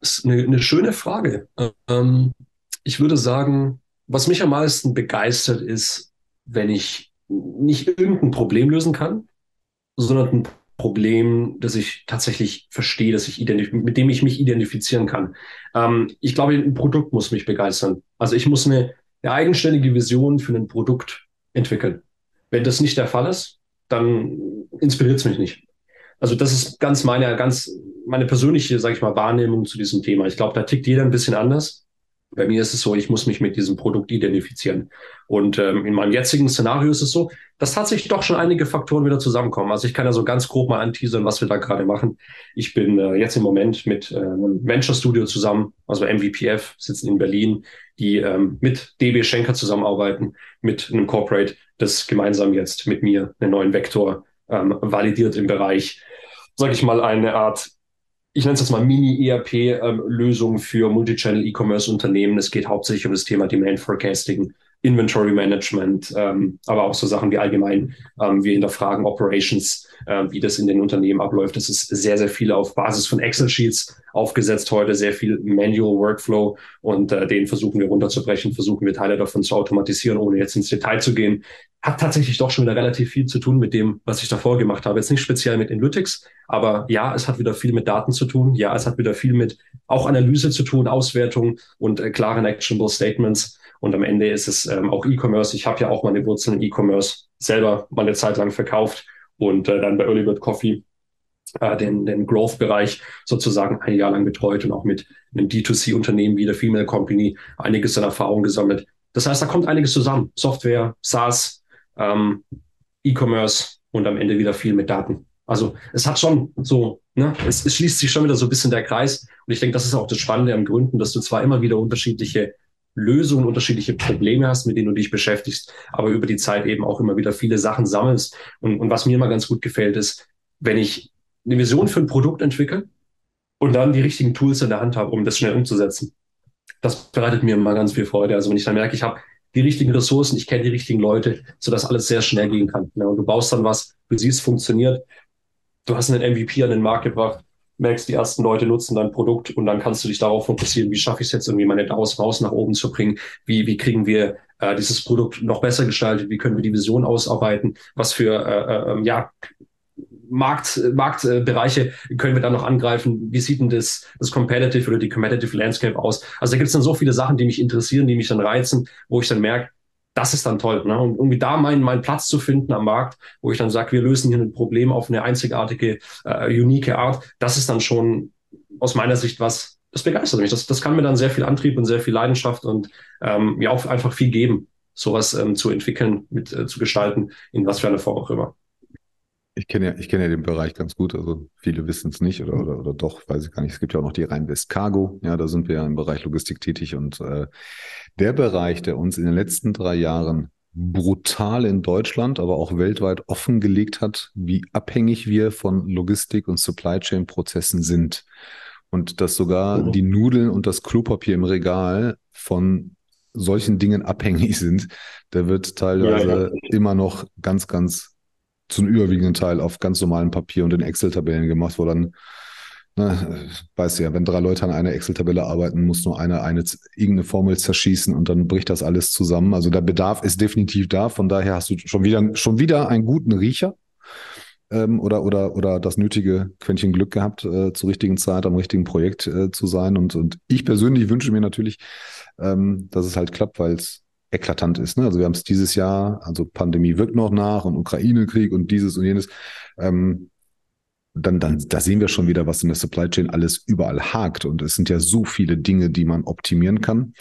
Das ist eine, eine schöne Frage. Ähm, ich würde sagen, was mich am meisten begeistert ist, wenn ich nicht irgendein Problem lösen kann, sondern ein Problem, das ich tatsächlich verstehe, dass ich mit dem ich mich identifizieren kann. Ähm, ich glaube, ein Produkt muss mich begeistern. Also ich muss eine, eine eigenständige Vision für ein Produkt entwickeln. Wenn das nicht der Fall ist, dann inspiriert es mich nicht. Also das ist ganz meine, ganz meine persönliche, sage ich mal, Wahrnehmung zu diesem Thema. Ich glaube, da tickt jeder ein bisschen anders. Bei mir ist es so, ich muss mich mit diesem Produkt identifizieren. Und ähm, in meinem jetzigen Szenario ist es so, dass tatsächlich doch schon einige Faktoren wieder zusammenkommen. Also ich kann ja so ganz grob mal anteasern, was wir da gerade machen. Ich bin äh, jetzt im Moment mit äh, einem Venture Studio zusammen, also MVPF, sitzen in Berlin, die ähm, mit DB Schenker zusammenarbeiten, mit einem Corporate, das gemeinsam jetzt mit mir einen neuen Vektor ähm, validiert im Bereich, sage ich mal, eine Art ich nenne es jetzt mal Mini-ERP-Lösung ähm, für Multichannel E-Commerce-Unternehmen. Es geht hauptsächlich um das Thema Demand Forecasting, Inventory Management, ähm, aber auch so Sachen wie allgemein, ähm, wir hinterfragen Operations, äh, wie das in den Unternehmen abläuft. Es ist sehr, sehr viel auf Basis von Excel-Sheets aufgesetzt heute, sehr viel Manual Workflow und äh, den versuchen wir runterzubrechen, versuchen wir Teile davon zu automatisieren, ohne jetzt ins Detail zu gehen. Hat tatsächlich doch schon wieder relativ viel zu tun mit dem, was ich davor gemacht habe. Jetzt nicht speziell mit Analytics, aber ja, es hat wieder viel mit Daten zu tun. Ja, es hat wieder viel mit auch Analyse zu tun, Auswertung und äh, klaren Actionable Statements. Und am Ende ist es ähm, auch E-Commerce. Ich habe ja auch meine Wurzeln in E-Commerce selber mal eine Zeit lang verkauft und äh, dann bei Early Bird Coffee äh, den, den Growth-Bereich sozusagen ein Jahr lang betreut und auch mit einem D2C-Unternehmen wie der Female Company einiges an Erfahrung gesammelt. Das heißt, da kommt einiges zusammen. Software, SaaS, ähm, E-Commerce und am Ende wieder viel mit Daten. Also es hat schon so, ne, es, es schließt sich schon wieder so ein bisschen der Kreis. Und ich denke, das ist auch das Spannende am Gründen, dass du zwar immer wieder unterschiedliche Lösungen, unterschiedliche Probleme hast, mit denen du dich beschäftigst, aber über die Zeit eben auch immer wieder viele Sachen sammelst. Und, und was mir immer ganz gut gefällt, ist, wenn ich eine Vision für ein Produkt entwickle und dann die richtigen Tools in der Hand habe, um das schnell umzusetzen. Das bereitet mir immer ganz viel Freude. Also wenn ich dann merke, ich habe die richtigen Ressourcen, ich kenne die richtigen Leute, sodass alles sehr schnell gehen kann. Ja, und du baust dann was, du siehst, es funktioniert. Du hast einen MVP an den Markt gebracht merkst, die ersten Leute nutzen dein Produkt und dann kannst du dich darauf fokussieren, wie schaffe ich es jetzt irgendwie meine DAOs raus nach oben zu bringen, wie, wie kriegen wir äh, dieses Produkt noch besser gestaltet, wie können wir die Vision ausarbeiten, was für äh, äh, ja, Markt, Marktbereiche können wir da noch angreifen? Wie sieht denn das, das Competitive oder die Competitive Landscape aus? Also da gibt es dann so viele Sachen, die mich interessieren, die mich dann reizen, wo ich dann merke, das ist dann toll. Ne? Und irgendwie da meinen, meinen Platz zu finden am Markt, wo ich dann sage, wir lösen hier ein Problem auf eine einzigartige, äh, unique Art, das ist dann schon aus meiner Sicht was, das begeistert mich. Das, das kann mir dann sehr viel Antrieb und sehr viel Leidenschaft und ähm, mir auch einfach viel geben, sowas ähm, zu entwickeln, mit äh, zu gestalten, in was für einer Form auch immer. Ich kenne ja, ich kenne ja den Bereich ganz gut. Also viele wissen es nicht oder, oder, oder doch, weiß ich gar nicht. Es gibt ja auch noch die Rheinwest Cargo. Ja, da sind wir ja im Bereich Logistik tätig und äh, der Bereich, der uns in den letzten drei Jahren brutal in Deutschland, aber auch weltweit offengelegt hat, wie abhängig wir von Logistik und Supply Chain Prozessen sind. Und dass sogar mhm. die Nudeln und das Klopapier im Regal von solchen Dingen abhängig sind, da wird teilweise ja, ja. immer noch ganz, ganz zum überwiegenden Teil auf ganz normalem Papier und in Excel-Tabellen gemacht, wo dann, ne, weißt du ja, wenn drei Leute an einer Excel-Tabelle arbeiten, muss nur einer eine irgendeine Formel zerschießen und dann bricht das alles zusammen. Also der Bedarf ist definitiv da. Von daher hast du schon wieder, schon wieder einen guten Riecher ähm, oder, oder, oder das nötige Quäntchen Glück gehabt, äh, zur richtigen Zeit am richtigen Projekt äh, zu sein. Und, und ich persönlich wünsche mir natürlich, ähm, dass es halt klappt, weil es eklatant ist. Ne? Also wir haben es dieses Jahr, also Pandemie wirkt noch nach und Ukraine-Krieg und dieses und jenes. Ähm, dann, dann, da sehen wir schon wieder, was in der Supply Chain alles überall hakt. Und es sind ja so viele Dinge, die man optimieren kann.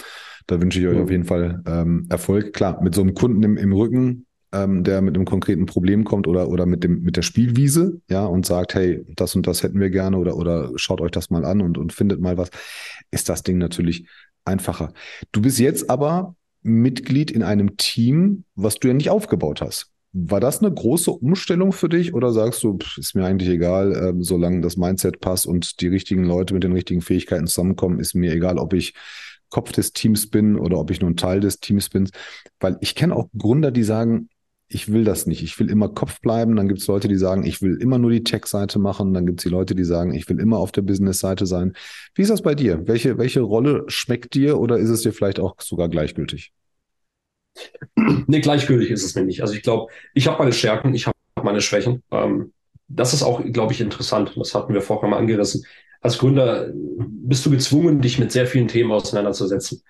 Da wünsche ich euch auf jeden Fall ähm, Erfolg. Klar, mit so einem Kunden im, im Rücken, ähm, der mit einem konkreten Problem kommt oder, oder mit, dem, mit der Spielwiese, ja, und sagt, hey, das und das hätten wir gerne oder, oder schaut euch das mal an und, und findet mal was, ist das Ding natürlich einfacher. Du bist jetzt aber Mitglied in einem Team, was du ja nicht aufgebaut hast. War das eine große Umstellung für dich oder sagst du, ist mir eigentlich egal, äh, solange das Mindset passt und die richtigen Leute mit den richtigen Fähigkeiten zusammenkommen, ist mir egal, ob ich Kopf des Teams bin oder ob ich nur ein Teil des Teams bin. Weil ich kenne auch Gründer, die sagen, ich will das nicht. Ich will immer Kopf bleiben. Dann gibt es Leute, die sagen, ich will immer nur die Tech-Seite machen. Dann gibt es die Leute, die sagen, ich will immer auf der Business-Seite sein. Wie ist das bei dir? Welche, welche Rolle schmeckt dir oder ist es dir vielleicht auch sogar gleichgültig? Nee, gleichgültig ist es mir nicht. Also ich glaube, ich habe meine Stärken, ich habe meine Schwächen. Ähm, das ist auch, glaube ich, interessant. Das hatten wir vorher mal angerissen. Als Gründer bist du gezwungen, dich mit sehr vielen Themen auseinanderzusetzen.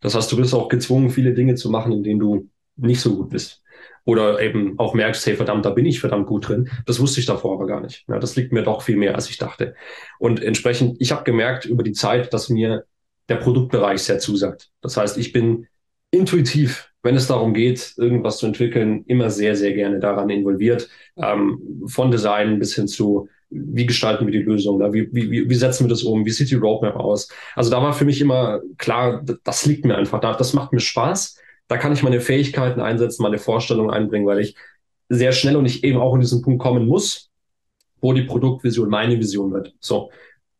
Das heißt, du bist auch gezwungen, viele Dinge zu machen, in denen du nicht so gut bist oder eben auch merkst, hey verdammt, da bin ich verdammt gut drin. Das wusste ich davor aber gar nicht. Ja, das liegt mir doch viel mehr, als ich dachte. Und entsprechend, ich habe gemerkt über die Zeit, dass mir der Produktbereich sehr zusagt. Das heißt, ich bin intuitiv, wenn es darum geht, irgendwas zu entwickeln, immer sehr, sehr gerne daran involviert. Ähm, von Design bis hin zu, wie gestalten wir die Lösung, da? Wie, wie, wie setzen wir das um, wie sieht die Roadmap aus. Also da war für mich immer klar, das liegt mir einfach da, das macht mir Spaß da kann ich meine Fähigkeiten einsetzen, meine Vorstellungen einbringen, weil ich sehr schnell und ich eben auch in diesen Punkt kommen muss, wo die Produktvision meine Vision wird. So,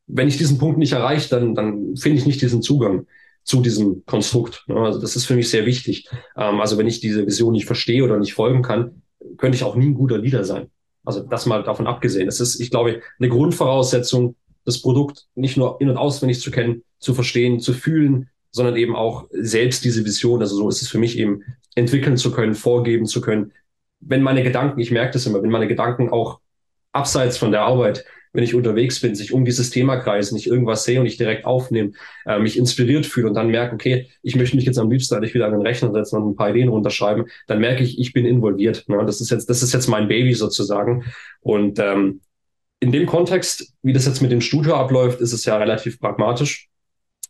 wenn ich diesen Punkt nicht erreiche, dann, dann finde ich nicht diesen Zugang zu diesem Konstrukt. Ne? Also das ist für mich sehr wichtig. Ähm, also wenn ich diese Vision nicht verstehe oder nicht folgen kann, könnte ich auch nie ein guter Leader sein. Also das mal davon abgesehen. Es ist, ich glaube, eine Grundvoraussetzung, das Produkt nicht nur in- und auswendig zu kennen, zu verstehen, zu fühlen, sondern eben auch selbst diese Vision, also so ist es für mich eben, entwickeln zu können, vorgeben zu können. Wenn meine Gedanken, ich merke das immer, wenn meine Gedanken auch abseits von der Arbeit, wenn ich unterwegs bin, sich um dieses Thema kreisen, ich irgendwas sehe und ich direkt aufnehme, äh, mich inspiriert fühle und dann merke, okay, ich möchte mich jetzt am liebsten eigentlich wieder an den Rechner setzen und ein paar Ideen runterschreiben, dann merke ich, ich bin involviert. Ne? Das ist jetzt, das ist jetzt mein Baby sozusagen. Und ähm, in dem Kontext, wie das jetzt mit dem Studio abläuft, ist es ja relativ pragmatisch.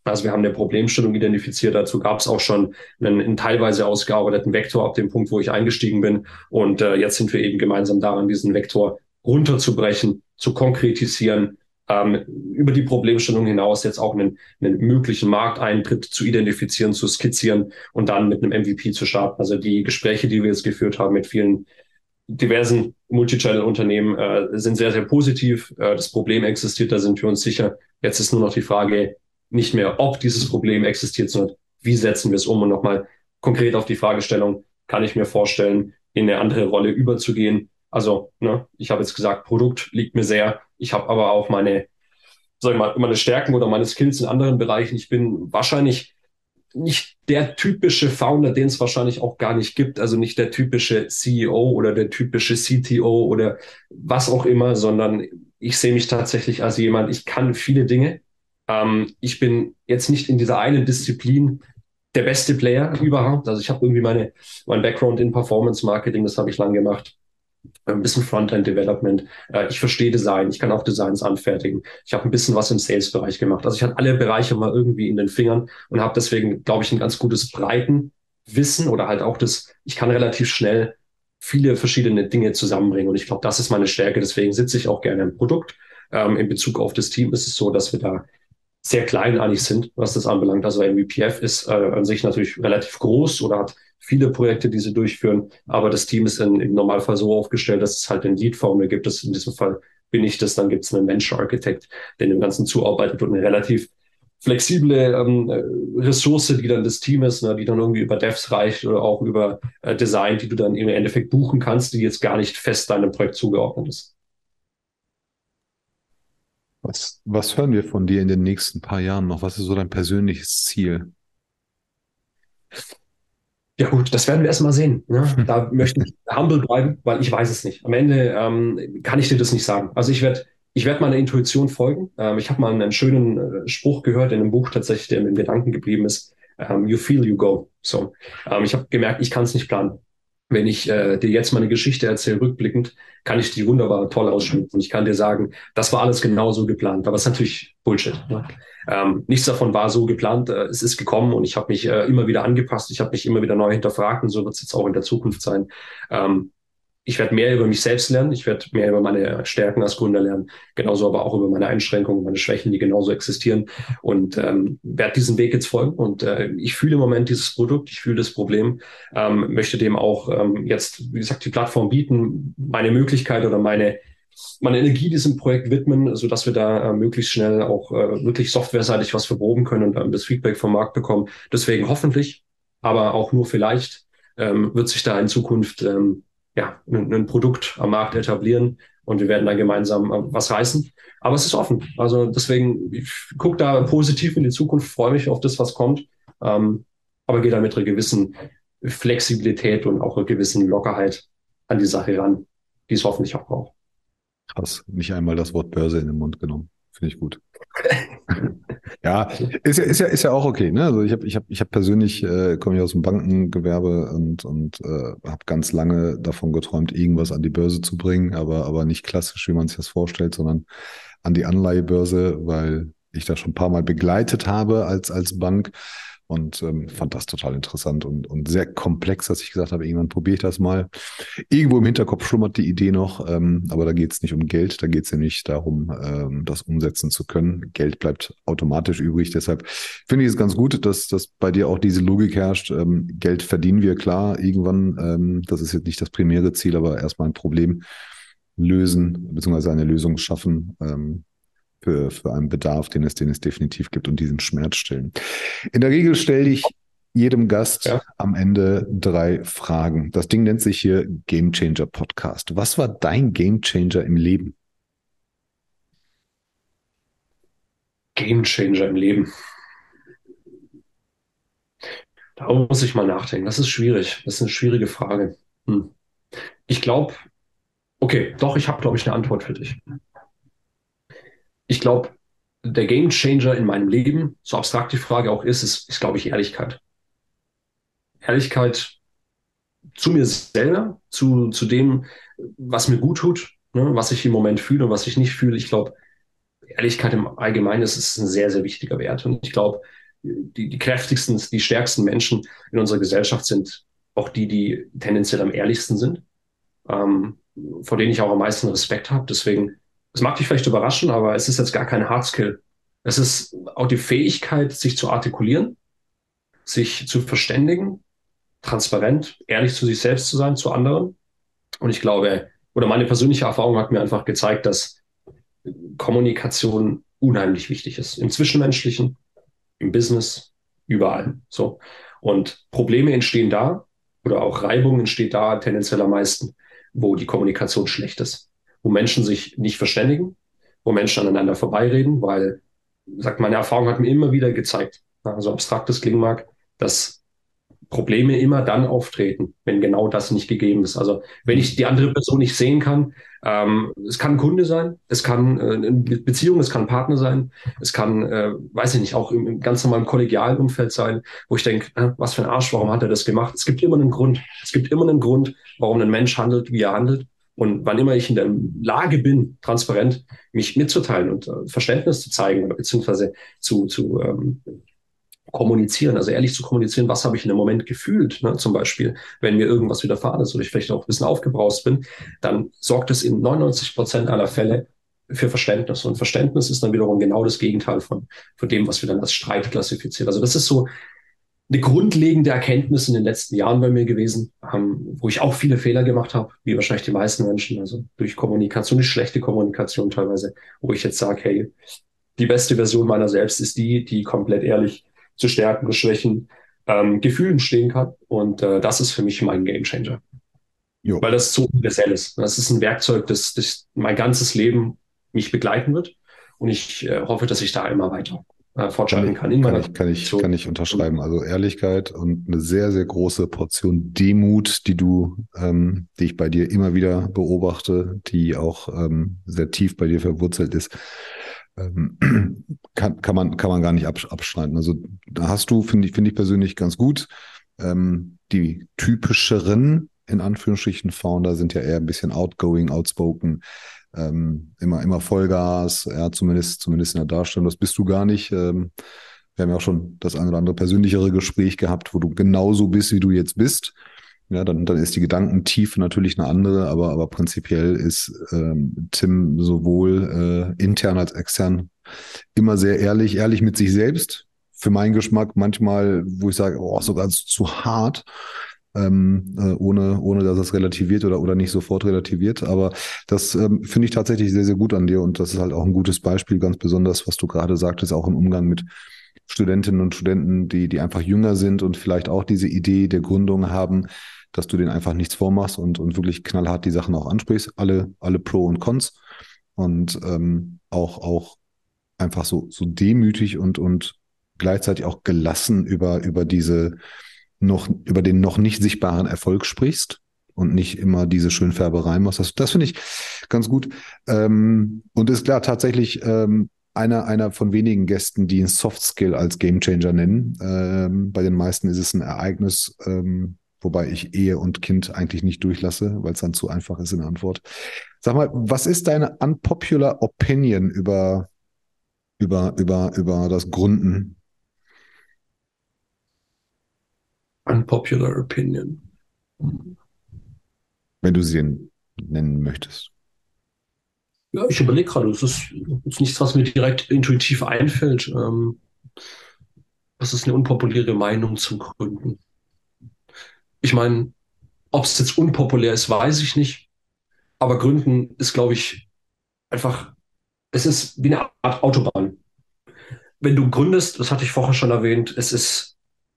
Also wir haben eine Problemstellung identifiziert. Dazu gab es auch schon einen, einen, teilweise ausgearbeiteten Vektor ab dem Punkt, wo ich eingestiegen bin. Und äh, jetzt sind wir eben gemeinsam daran, diesen Vektor runterzubrechen, zu konkretisieren, ähm, über die Problemstellung hinaus jetzt auch einen, einen möglichen Markteintritt zu identifizieren, zu skizzieren und dann mit einem MVP zu starten. Also die Gespräche, die wir jetzt geführt haben mit vielen diversen Multichannel-Unternehmen, äh, sind sehr, sehr positiv. Äh, das Problem existiert, da sind wir uns sicher. Jetzt ist nur noch die Frage, nicht mehr, ob dieses Problem existiert, sondern wie setzen wir es um und nochmal konkret auf die Fragestellung, kann ich mir vorstellen, in eine andere Rolle überzugehen. Also, ne, ich habe jetzt gesagt, Produkt liegt mir sehr. Ich habe aber auch meine, sag ich mal, meine Stärken oder meine Skills in anderen Bereichen. Ich bin wahrscheinlich nicht der typische Founder, den es wahrscheinlich auch gar nicht gibt. Also nicht der typische CEO oder der typische CTO oder was auch immer, sondern ich sehe mich tatsächlich als jemand, ich kann viele Dinge. Ähm, ich bin jetzt nicht in dieser einen Disziplin der beste Player überhaupt. Also ich habe irgendwie meine, mein Background in Performance Marketing, das habe ich lang gemacht. Ein bisschen Frontend Development. Äh, ich verstehe Design. Ich kann auch Designs anfertigen. Ich habe ein bisschen was im Sales-Bereich gemacht. Also ich hatte alle Bereiche mal irgendwie in den Fingern und habe deswegen, glaube ich, ein ganz gutes Breitenwissen oder halt auch das, ich kann relativ schnell viele verschiedene Dinge zusammenbringen. Und ich glaube, das ist meine Stärke. Deswegen sitze ich auch gerne im Produkt. Ähm, in Bezug auf das Team ist es so, dass wir da sehr klein eigentlich sind, was das anbelangt. Also MVPF ist äh, an sich natürlich relativ groß oder hat viele Projekte, die sie durchführen, aber das Team ist in, im Normalfall so aufgestellt, dass es halt eine Lead-Formel gibt. Das in diesem Fall bin ich das, dann gibt es einen Venture Architect, der dem Ganzen zuarbeitet und eine relativ flexible ähm, äh, Ressource, die dann das Team ist, ne, die dann irgendwie über Devs reicht oder auch über äh, Design, die du dann im Endeffekt buchen kannst, die jetzt gar nicht fest deinem Projekt zugeordnet ist. Was, was hören wir von dir in den nächsten paar Jahren noch? Was ist so dein persönliches Ziel? Ja gut, das werden wir erst mal sehen. Ne? Da möchte ich humble bleiben, weil ich weiß es nicht. Am Ende ähm, kann ich dir das nicht sagen. Also ich werde ich werde meiner Intuition folgen. Ähm, ich habe mal einen schönen äh, Spruch gehört in einem Buch tatsächlich, der mir im Gedanken geblieben ist. Ähm, you feel, you go. So, ähm, ich habe gemerkt, ich kann es nicht planen wenn ich äh, dir jetzt meine Geschichte erzähle, rückblickend, kann ich die wunderbar toll ausschmücken. Und ich kann dir sagen, das war alles genauso geplant. Aber es ist natürlich Bullshit. Ne? Ähm, nichts davon war so geplant. Äh, es ist gekommen und ich habe mich äh, immer wieder angepasst. Ich habe mich immer wieder neu hinterfragt und so wird es jetzt auch in der Zukunft sein. Ähm, ich werde mehr über mich selbst lernen, ich werde mehr über meine Stärken als Gründer lernen, genauso aber auch über meine Einschränkungen, meine Schwächen, die genauso existieren. Und ähm, werde diesen Weg jetzt folgen. Und äh, ich fühle im Moment dieses Produkt, ich fühle das Problem, ähm, möchte dem auch ähm, jetzt, wie gesagt, die Plattform bieten, meine Möglichkeit oder meine meine Energie diesem Projekt widmen, so dass wir da äh, möglichst schnell auch äh, wirklich softwareseitig was verproben können und dann das Feedback vom Markt bekommen. Deswegen hoffentlich, aber auch nur vielleicht ähm, wird sich da in Zukunft ähm, ja, ein, ein Produkt am Markt etablieren und wir werden da gemeinsam äh, was reißen. Aber es ist offen. Also deswegen, ich gucke da positiv in die Zukunft, freue mich auf das, was kommt, ähm, aber gehe da mit einer gewissen Flexibilität und auch einer gewissen Lockerheit an die Sache ran, die es hoffentlich auch braucht. Krass, nicht einmal das Wort Börse in den Mund genommen. Finde ich gut. ja, ist ja, ist ja, ist ja auch okay. Ne? Also ich habe ich hab, ich hab persönlich, äh, komme ich aus dem Bankengewerbe und, und äh, habe ganz lange davon geträumt, irgendwas an die Börse zu bringen, aber, aber nicht klassisch, wie man sich das vorstellt, sondern an die Anleihebörse, weil ich da schon ein paar Mal begleitet habe als, als Bank und ähm, fand das total interessant und, und sehr komplex, dass ich gesagt habe, irgendwann probiere ich das mal. Irgendwo im Hinterkopf schlummert die Idee noch, ähm, aber da geht es nicht um Geld, da geht es nicht darum, ähm, das umsetzen zu können. Geld bleibt automatisch übrig. Deshalb finde ich es ganz gut, dass, dass bei dir auch diese Logik herrscht. Ähm, Geld verdienen wir klar irgendwann. Ähm, das ist jetzt nicht das primäre Ziel, aber erstmal ein Problem lösen, beziehungsweise eine Lösung schaffen. Ähm, für, für einen Bedarf, den es, den es definitiv gibt und diesen Schmerz stillen. In der Regel stelle ich jedem Gast ja. am Ende drei Fragen. Das Ding nennt sich hier Game Changer Podcast. Was war dein Game Changer im Leben? Game Changer im Leben. Da muss ich mal nachdenken. Das ist schwierig. Das ist eine schwierige Frage. Hm. Ich glaube, okay, doch, ich habe, glaube ich, eine Antwort für dich ich glaube, der Game Changer in meinem Leben, so abstrakt die Frage auch ist, ist, ist glaube ich, Ehrlichkeit. Ehrlichkeit zu mir selber, zu, zu dem, was mir gut tut, ne, was ich im Moment fühle und was ich nicht fühle. Ich glaube, Ehrlichkeit im Allgemeinen ist, ist ein sehr, sehr wichtiger Wert. Und ich glaube, die, die kräftigsten, die stärksten Menschen in unserer Gesellschaft sind auch die, die tendenziell am ehrlichsten sind, ähm, vor denen ich auch am meisten Respekt habe. Deswegen es mag dich vielleicht überraschen, aber es ist jetzt gar kein Hardskill. Es ist auch die Fähigkeit, sich zu artikulieren, sich zu verständigen, transparent, ehrlich zu sich selbst zu sein, zu anderen. Und ich glaube, oder meine persönliche Erfahrung hat mir einfach gezeigt, dass Kommunikation unheimlich wichtig ist. Im Zwischenmenschlichen, im Business, überall. So. Und Probleme entstehen da oder auch Reibung entsteht da tendenziell am meisten, wo die Kommunikation schlecht ist wo Menschen sich nicht verständigen, wo Menschen aneinander vorbeireden, weil, sagt meine Erfahrung hat mir immer wieder gezeigt, also abstrakt das klingen mag, dass Probleme immer dann auftreten, wenn genau das nicht gegeben ist. Also wenn ich die andere Person nicht sehen kann, ähm, es kann Kunde sein, es kann äh, Beziehung, es kann Partner sein, es kann, äh, weiß ich nicht, auch im, im ganz normalen kollegialen Umfeld sein, wo ich denke, äh, was für ein Arsch, warum hat er das gemacht? Es gibt immer einen Grund. Es gibt immer einen Grund, warum ein Mensch handelt, wie er handelt. Und wann immer ich in der Lage bin, transparent mich mitzuteilen und äh, Verständnis zu zeigen oder beziehungsweise zu, zu ähm, kommunizieren, also ehrlich zu kommunizieren, was habe ich in dem Moment gefühlt, ne? zum Beispiel, wenn mir irgendwas widerfahren ist oder ich vielleicht auch ein bisschen aufgebraust bin, dann sorgt es in 99 Prozent aller Fälle für Verständnis. Und Verständnis ist dann wiederum genau das Gegenteil von, von dem, was wir dann als Streit klassifizieren. Also das ist so eine grundlegende Erkenntnis in den letzten Jahren bei mir gewesen, ähm, wo ich auch viele Fehler gemacht habe, wie wahrscheinlich die meisten Menschen, also durch Kommunikation, durch schlechte Kommunikation teilweise, wo ich jetzt sage, hey, die beste Version meiner selbst ist die, die komplett ehrlich zu Stärken, zu Schwächen, ähm, Gefühlen stehen kann. Und äh, das ist für mich mein Gamechanger. Jo. Weil das so universell ist. Das ist ein Werkzeug, das, das mein ganzes Leben mich begleiten wird. Und ich äh, hoffe, dass ich da immer weiter äh, fortschreiten kann. kann, ich, kann, ich, kann ich unterschreiben. Also Ehrlichkeit und eine sehr, sehr große Portion Demut, die du, ähm, die ich bei dir immer wieder beobachte, die auch ähm, sehr tief bei dir verwurzelt ist. Ähm, kann, kann, man, kann man gar nicht abschneiden. Also da hast du, finde ich, finde ich persönlich ganz gut. Ähm, die typischeren, in Anführungsstrichen, Founder sind ja eher ein bisschen outgoing, outspoken, ähm, immer, immer Vollgas, ja, zumindest, zumindest in der Darstellung. Das bist du gar nicht. Ähm, wir haben ja auch schon das ein oder andere persönlichere Gespräch gehabt, wo du genauso bist, wie du jetzt bist. Ja, dann, dann ist die Gedankentiefe natürlich eine andere, aber, aber prinzipiell ist ähm, Tim sowohl äh, intern als extern immer sehr ehrlich, ehrlich mit sich selbst. Für meinen Geschmack manchmal, wo ich sage, oh, sogar zu hart, ähm, äh, ohne, ohne dass es relativiert oder, oder nicht sofort relativiert. Aber das ähm, finde ich tatsächlich sehr, sehr gut an dir. Und das ist halt auch ein gutes Beispiel, ganz besonders, was du gerade sagtest, auch im Umgang mit Studentinnen und Studenten, die, die einfach jünger sind und vielleicht auch diese Idee der Gründung haben, dass du denen einfach nichts vormachst und, und wirklich knallhart die Sachen auch ansprichst, alle, alle Pro und Cons. Und ähm, auch, auch einfach so, so demütig und, und gleichzeitig auch gelassen über, über diese noch, über den noch nicht sichtbaren Erfolg sprichst und nicht immer diese Schönfärberei machst. Das, das finde ich ganz gut. Ähm, und ist klar, tatsächlich ähm, einer, einer von wenigen Gästen, die ein Soft Skill als Game Changer nennen. Ähm, bei den meisten ist es ein Ereignis, ähm, wobei ich Ehe und Kind eigentlich nicht durchlasse, weil es dann zu einfach ist in der Antwort. Sag mal, was ist deine unpopular Opinion über, über, über, über das Gründen? Unpopular Opinion. Wenn du sie nennen möchtest. Ja, ich überlege gerade, es ist, ist nichts, was mir direkt intuitiv einfällt. Ähm, was ist eine unpopuläre Meinung zum Gründen? Ich meine, ob es jetzt unpopulär ist, weiß ich nicht. Aber Gründen ist, glaube ich, einfach, es ist wie eine Art Autobahn. Wenn du gründest, das hatte ich vorher schon erwähnt, es ist,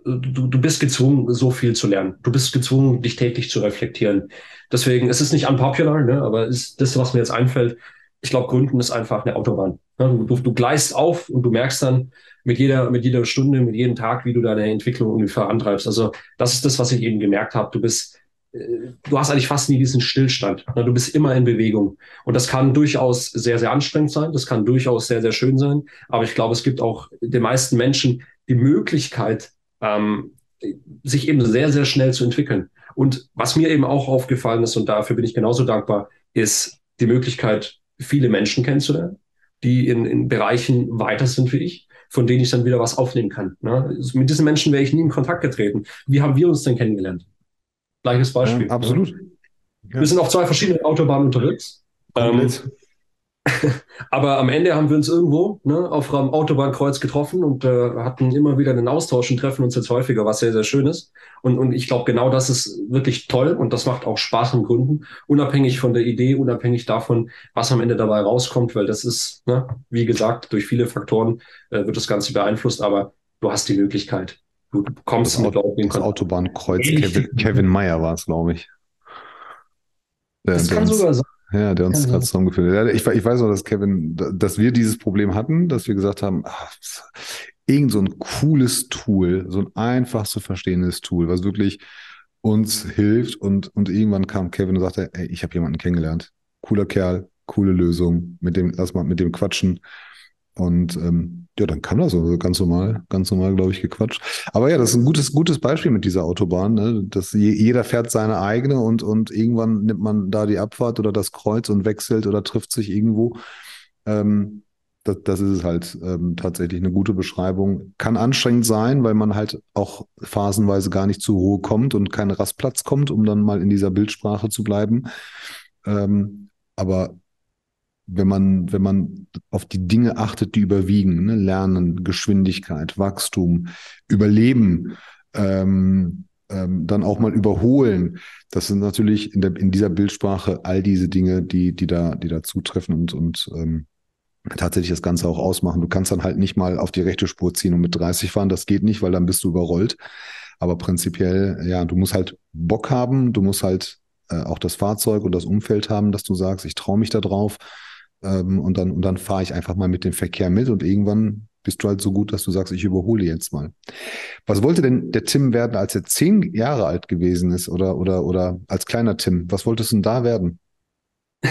du, du bist gezwungen, so viel zu lernen. Du bist gezwungen, dich täglich zu reflektieren. Deswegen es ist nicht unpopular, ne, aber ist das, was mir jetzt einfällt. Ich glaube, Gründen ist einfach eine Autobahn. Du, du, du gleist auf und du merkst dann, mit jeder, mit jeder Stunde, mit jedem Tag, wie du deine Entwicklung ungefähr antreibst. Also das ist das, was ich eben gemerkt habe. Du bist, äh, du hast eigentlich fast nie diesen Stillstand. Du bist immer in Bewegung. Und das kann durchaus sehr, sehr anstrengend sein. Das kann durchaus sehr, sehr schön sein. Aber ich glaube, es gibt auch den meisten Menschen die Möglichkeit, ähm, sich eben sehr, sehr schnell zu entwickeln. Und was mir eben auch aufgefallen ist, und dafür bin ich genauso dankbar, ist die Möglichkeit, viele Menschen kennenzulernen, die in, in Bereichen weiter sind wie ich von denen ich dann wieder was aufnehmen kann. Ne? Mit diesen Menschen wäre ich nie in Kontakt getreten. Wie haben wir uns denn kennengelernt? Gleiches Beispiel. Ja, ne? absolut. Ne? Wir sind auf zwei verschiedenen Autobahnen unterwegs. Ähm, aber am Ende haben wir uns irgendwo ne, auf einem Autobahnkreuz getroffen und äh, hatten immer wieder einen Austausch und treffen uns jetzt häufiger, was sehr, sehr schön ist. Und, und ich glaube, genau das ist wirklich toll und das macht auch Spaß im Gründen, unabhängig von der Idee, unabhängig davon, was am Ende dabei rauskommt, weil das ist, ne, wie gesagt, durch viele Faktoren äh, wird das Ganze beeinflusst, aber du hast die Möglichkeit. Du kommst das mit Leuten in Kontakt. Autobahnkreuz, Kevin, Kevin Meyer war es, glaube ich. Das kann sogar sein. Ja, der uns gerade zusammengeführt hat. Ich, ich weiß noch, dass Kevin, dass wir dieses Problem hatten, dass wir gesagt haben, ach, irgend so ein cooles Tool, so ein einfach zu verstehendes Tool, was wirklich uns hilft. Und, und irgendwann kam Kevin und sagte, ey, ich habe jemanden kennengelernt. Cooler Kerl, coole Lösung, mit dem, lass mal mit dem quatschen. Und ähm, ja, dann kam das so ganz normal, ganz normal, glaube ich, gequatscht. Aber ja, das ist ein gutes, gutes Beispiel mit dieser Autobahn. Ne? Dass je, jeder fährt seine eigene und, und irgendwann nimmt man da die Abfahrt oder das Kreuz und wechselt oder trifft sich irgendwo. Ähm, das, das ist halt ähm, tatsächlich eine gute Beschreibung. Kann anstrengend sein, weil man halt auch phasenweise gar nicht zur Ruhe kommt und keinen Rastplatz kommt, um dann mal in dieser Bildsprache zu bleiben. Ähm, aber wenn man, wenn man auf die Dinge achtet, die überwiegen, ne? Lernen, Geschwindigkeit, Wachstum, Überleben, ähm, ähm, dann auch mal überholen. Das sind natürlich in, der, in dieser Bildsprache all diese Dinge, die, die da, die da zutreffen und, und ähm, tatsächlich das Ganze auch ausmachen. Du kannst dann halt nicht mal auf die rechte Spur ziehen und mit 30 fahren. Das geht nicht, weil dann bist du überrollt. Aber prinzipiell, ja, du musst halt Bock haben, du musst halt äh, auch das Fahrzeug und das Umfeld haben, dass du sagst, ich traue mich da drauf. Ähm, und dann, und dann fahre ich einfach mal mit dem Verkehr mit und irgendwann bist du halt so gut, dass du sagst, ich überhole jetzt mal. Was wollte denn der Tim werden, als er zehn Jahre alt gewesen ist oder, oder, oder als kleiner Tim? Was wolltest du denn da werden?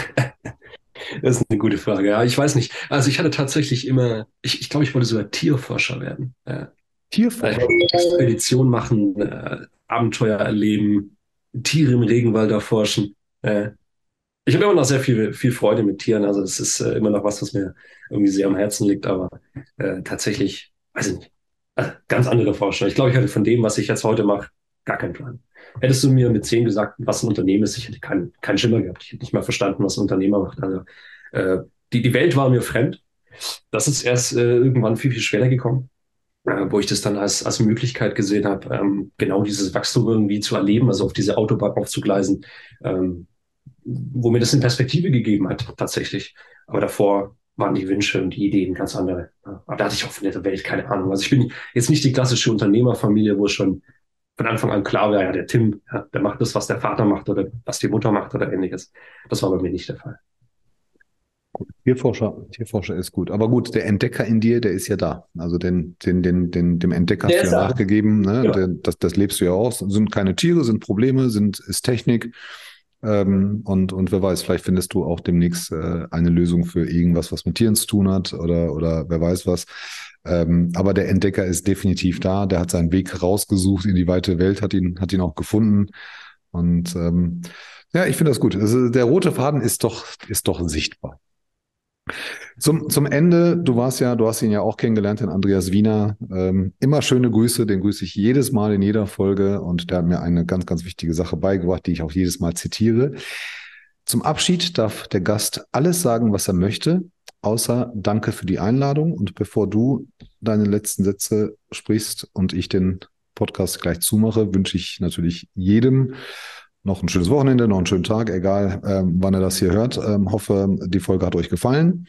Das ist eine gute Frage. Ja, ich weiß nicht. Also ich hatte tatsächlich immer, ich, ich glaube, ich wollte sogar Tierforscher werden. Ja. Tierforscher? Expedition machen, äh, Abenteuer erleben, Tiere im Regenwald erforschen. Äh, ich habe immer noch sehr viel, viel Freude mit Tieren. Also es ist äh, immer noch was, was mir irgendwie sehr am Herzen liegt. Aber äh, tatsächlich, weiß ich nicht, also ganz andere Vorstellung. Ich glaube, ich hatte von dem, was ich jetzt heute mache, gar keinen Plan. Hättest du mir mit zehn gesagt, was ein Unternehmen ist, ich hätte keinen keinen Schimmer gehabt. Ich hätte nicht mal verstanden, was ein Unternehmer macht. Also äh, die, die Welt war mir fremd. Das ist erst äh, irgendwann viel, viel schwerer gekommen, äh, wo ich das dann als, als Möglichkeit gesehen habe, ähm, genau dieses Wachstum irgendwie zu erleben, also auf diese Autobahn aufzugleisen, ähm, wo mir das in Perspektive gegeben hat, tatsächlich. Aber davor waren die Wünsche und die Ideen ganz andere. Aber da hatte ich auch von der Welt keine Ahnung. Also ich bin jetzt nicht die klassische Unternehmerfamilie, wo schon von Anfang an klar war, ja, der Tim, ja, der macht das, was der Vater macht oder was die Mutter macht oder ähnliches. Das war bei mir nicht der Fall. Tierforscher, Tierforscher ist gut. Aber gut, der Entdecker in dir, der ist ja da. Also den, den, den, den, dem Entdecker hast du ja nachgegeben. Ne? Ja. Das, das lebst du ja auch. Sind keine Tiere, sind Probleme, sind, ist Technik. Ähm, und, und wer weiß, vielleicht findest du auch demnächst äh, eine Lösung für irgendwas, was mit Tieren zu tun hat oder, oder wer weiß was. Ähm, aber der Entdecker ist definitiv da. Der hat seinen Weg rausgesucht in die weite Welt, hat ihn, hat ihn auch gefunden. Und ähm, ja, ich finde das gut. Also der rote Faden ist doch, ist doch sichtbar. Zum, zum Ende, du warst ja, du hast ihn ja auch kennengelernt, den Andreas Wiener. Ähm, immer schöne Grüße, den grüße ich jedes Mal in jeder Folge und der hat mir eine ganz, ganz wichtige Sache beigebracht, die ich auch jedes Mal zitiere. Zum Abschied darf der Gast alles sagen, was er möchte, außer Danke für die Einladung. Und bevor du deine letzten Sätze sprichst und ich den Podcast gleich zumache, wünsche ich natürlich jedem noch ein schönes Wochenende, noch einen schönen Tag, egal ähm, wann ihr das hier hört. Ähm, hoffe, die Folge hat euch gefallen.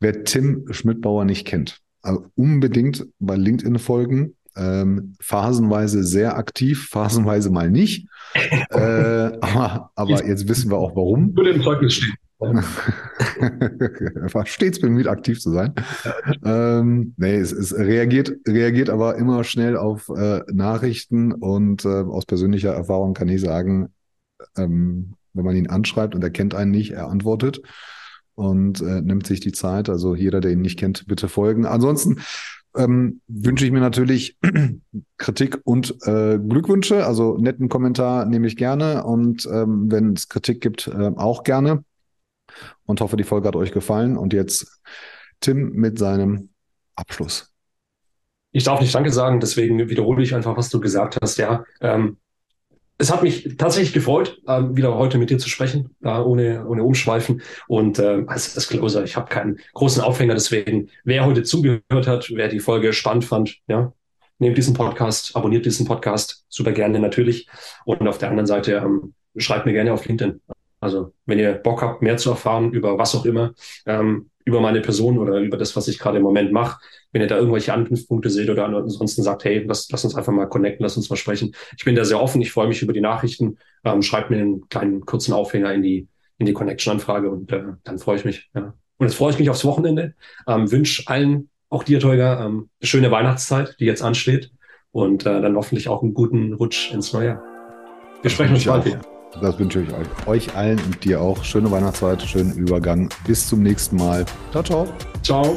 Wer Tim Schmidtbauer nicht kennt, also unbedingt bei LinkedIn folgen. Ähm, phasenweise sehr aktiv, phasenweise mal nicht. äh, aber, aber jetzt wissen wir auch warum. Würde im Zeugnis stehen. er war stets bemüht, aktiv zu sein. ähm, nee, es, es, reagiert, reagiert aber immer schnell auf äh, Nachrichten und äh, aus persönlicher Erfahrung kann ich sagen, ähm, wenn man ihn anschreibt und er kennt einen nicht, er antwortet und äh, nimmt sich die Zeit. Also jeder, der ihn nicht kennt, bitte folgen. Ansonsten ähm, wünsche ich mir natürlich Kritik und äh, Glückwünsche. Also netten Kommentar nehme ich gerne und ähm, wenn es Kritik gibt, äh, auch gerne. Und hoffe, die Folge hat euch gefallen. Und jetzt Tim mit seinem Abschluss. Ich darf nicht Danke sagen, deswegen wiederhole ich einfach, was du gesagt hast. Ja, ähm, es hat mich tatsächlich gefreut, äh, wieder heute mit dir zu sprechen, äh, ohne, ohne Umschweifen. Und äh, als, als Closer, ich habe keinen großen Aufhänger, deswegen, wer heute zugehört hat, wer die Folge spannend fand, ja, nehmt diesen Podcast, abonniert diesen Podcast, super gerne natürlich. Und auf der anderen Seite ähm, schreibt mir gerne auf LinkedIn. Also wenn ihr Bock habt, mehr zu erfahren über was auch immer, ähm, über meine Person oder über das, was ich gerade im Moment mache. Wenn ihr da irgendwelche Anknüpfpunkte seht oder ansonsten sagt, hey, lass, lass uns einfach mal connecten, lass uns mal sprechen. Ich bin da sehr offen, ich freue mich über die Nachrichten. Ähm, schreibt mir einen kleinen kurzen Aufhänger in die, in die Connection-Anfrage und äh, dann freue ich mich. Ja. Und jetzt freue ich mich aufs Wochenende. Ähm, wünsche allen, auch dir, Tolga, ähm, eine schöne Weihnachtszeit, die jetzt ansteht. Und äh, dann hoffentlich auch einen guten Rutsch ins neue Jahr. Wir sprechen uns bald wieder. Das wünsche ich euch, euch allen und dir auch. Schöne Weihnachtszeit, schönen Übergang. Bis zum nächsten Mal. Ciao, ciao. Ciao.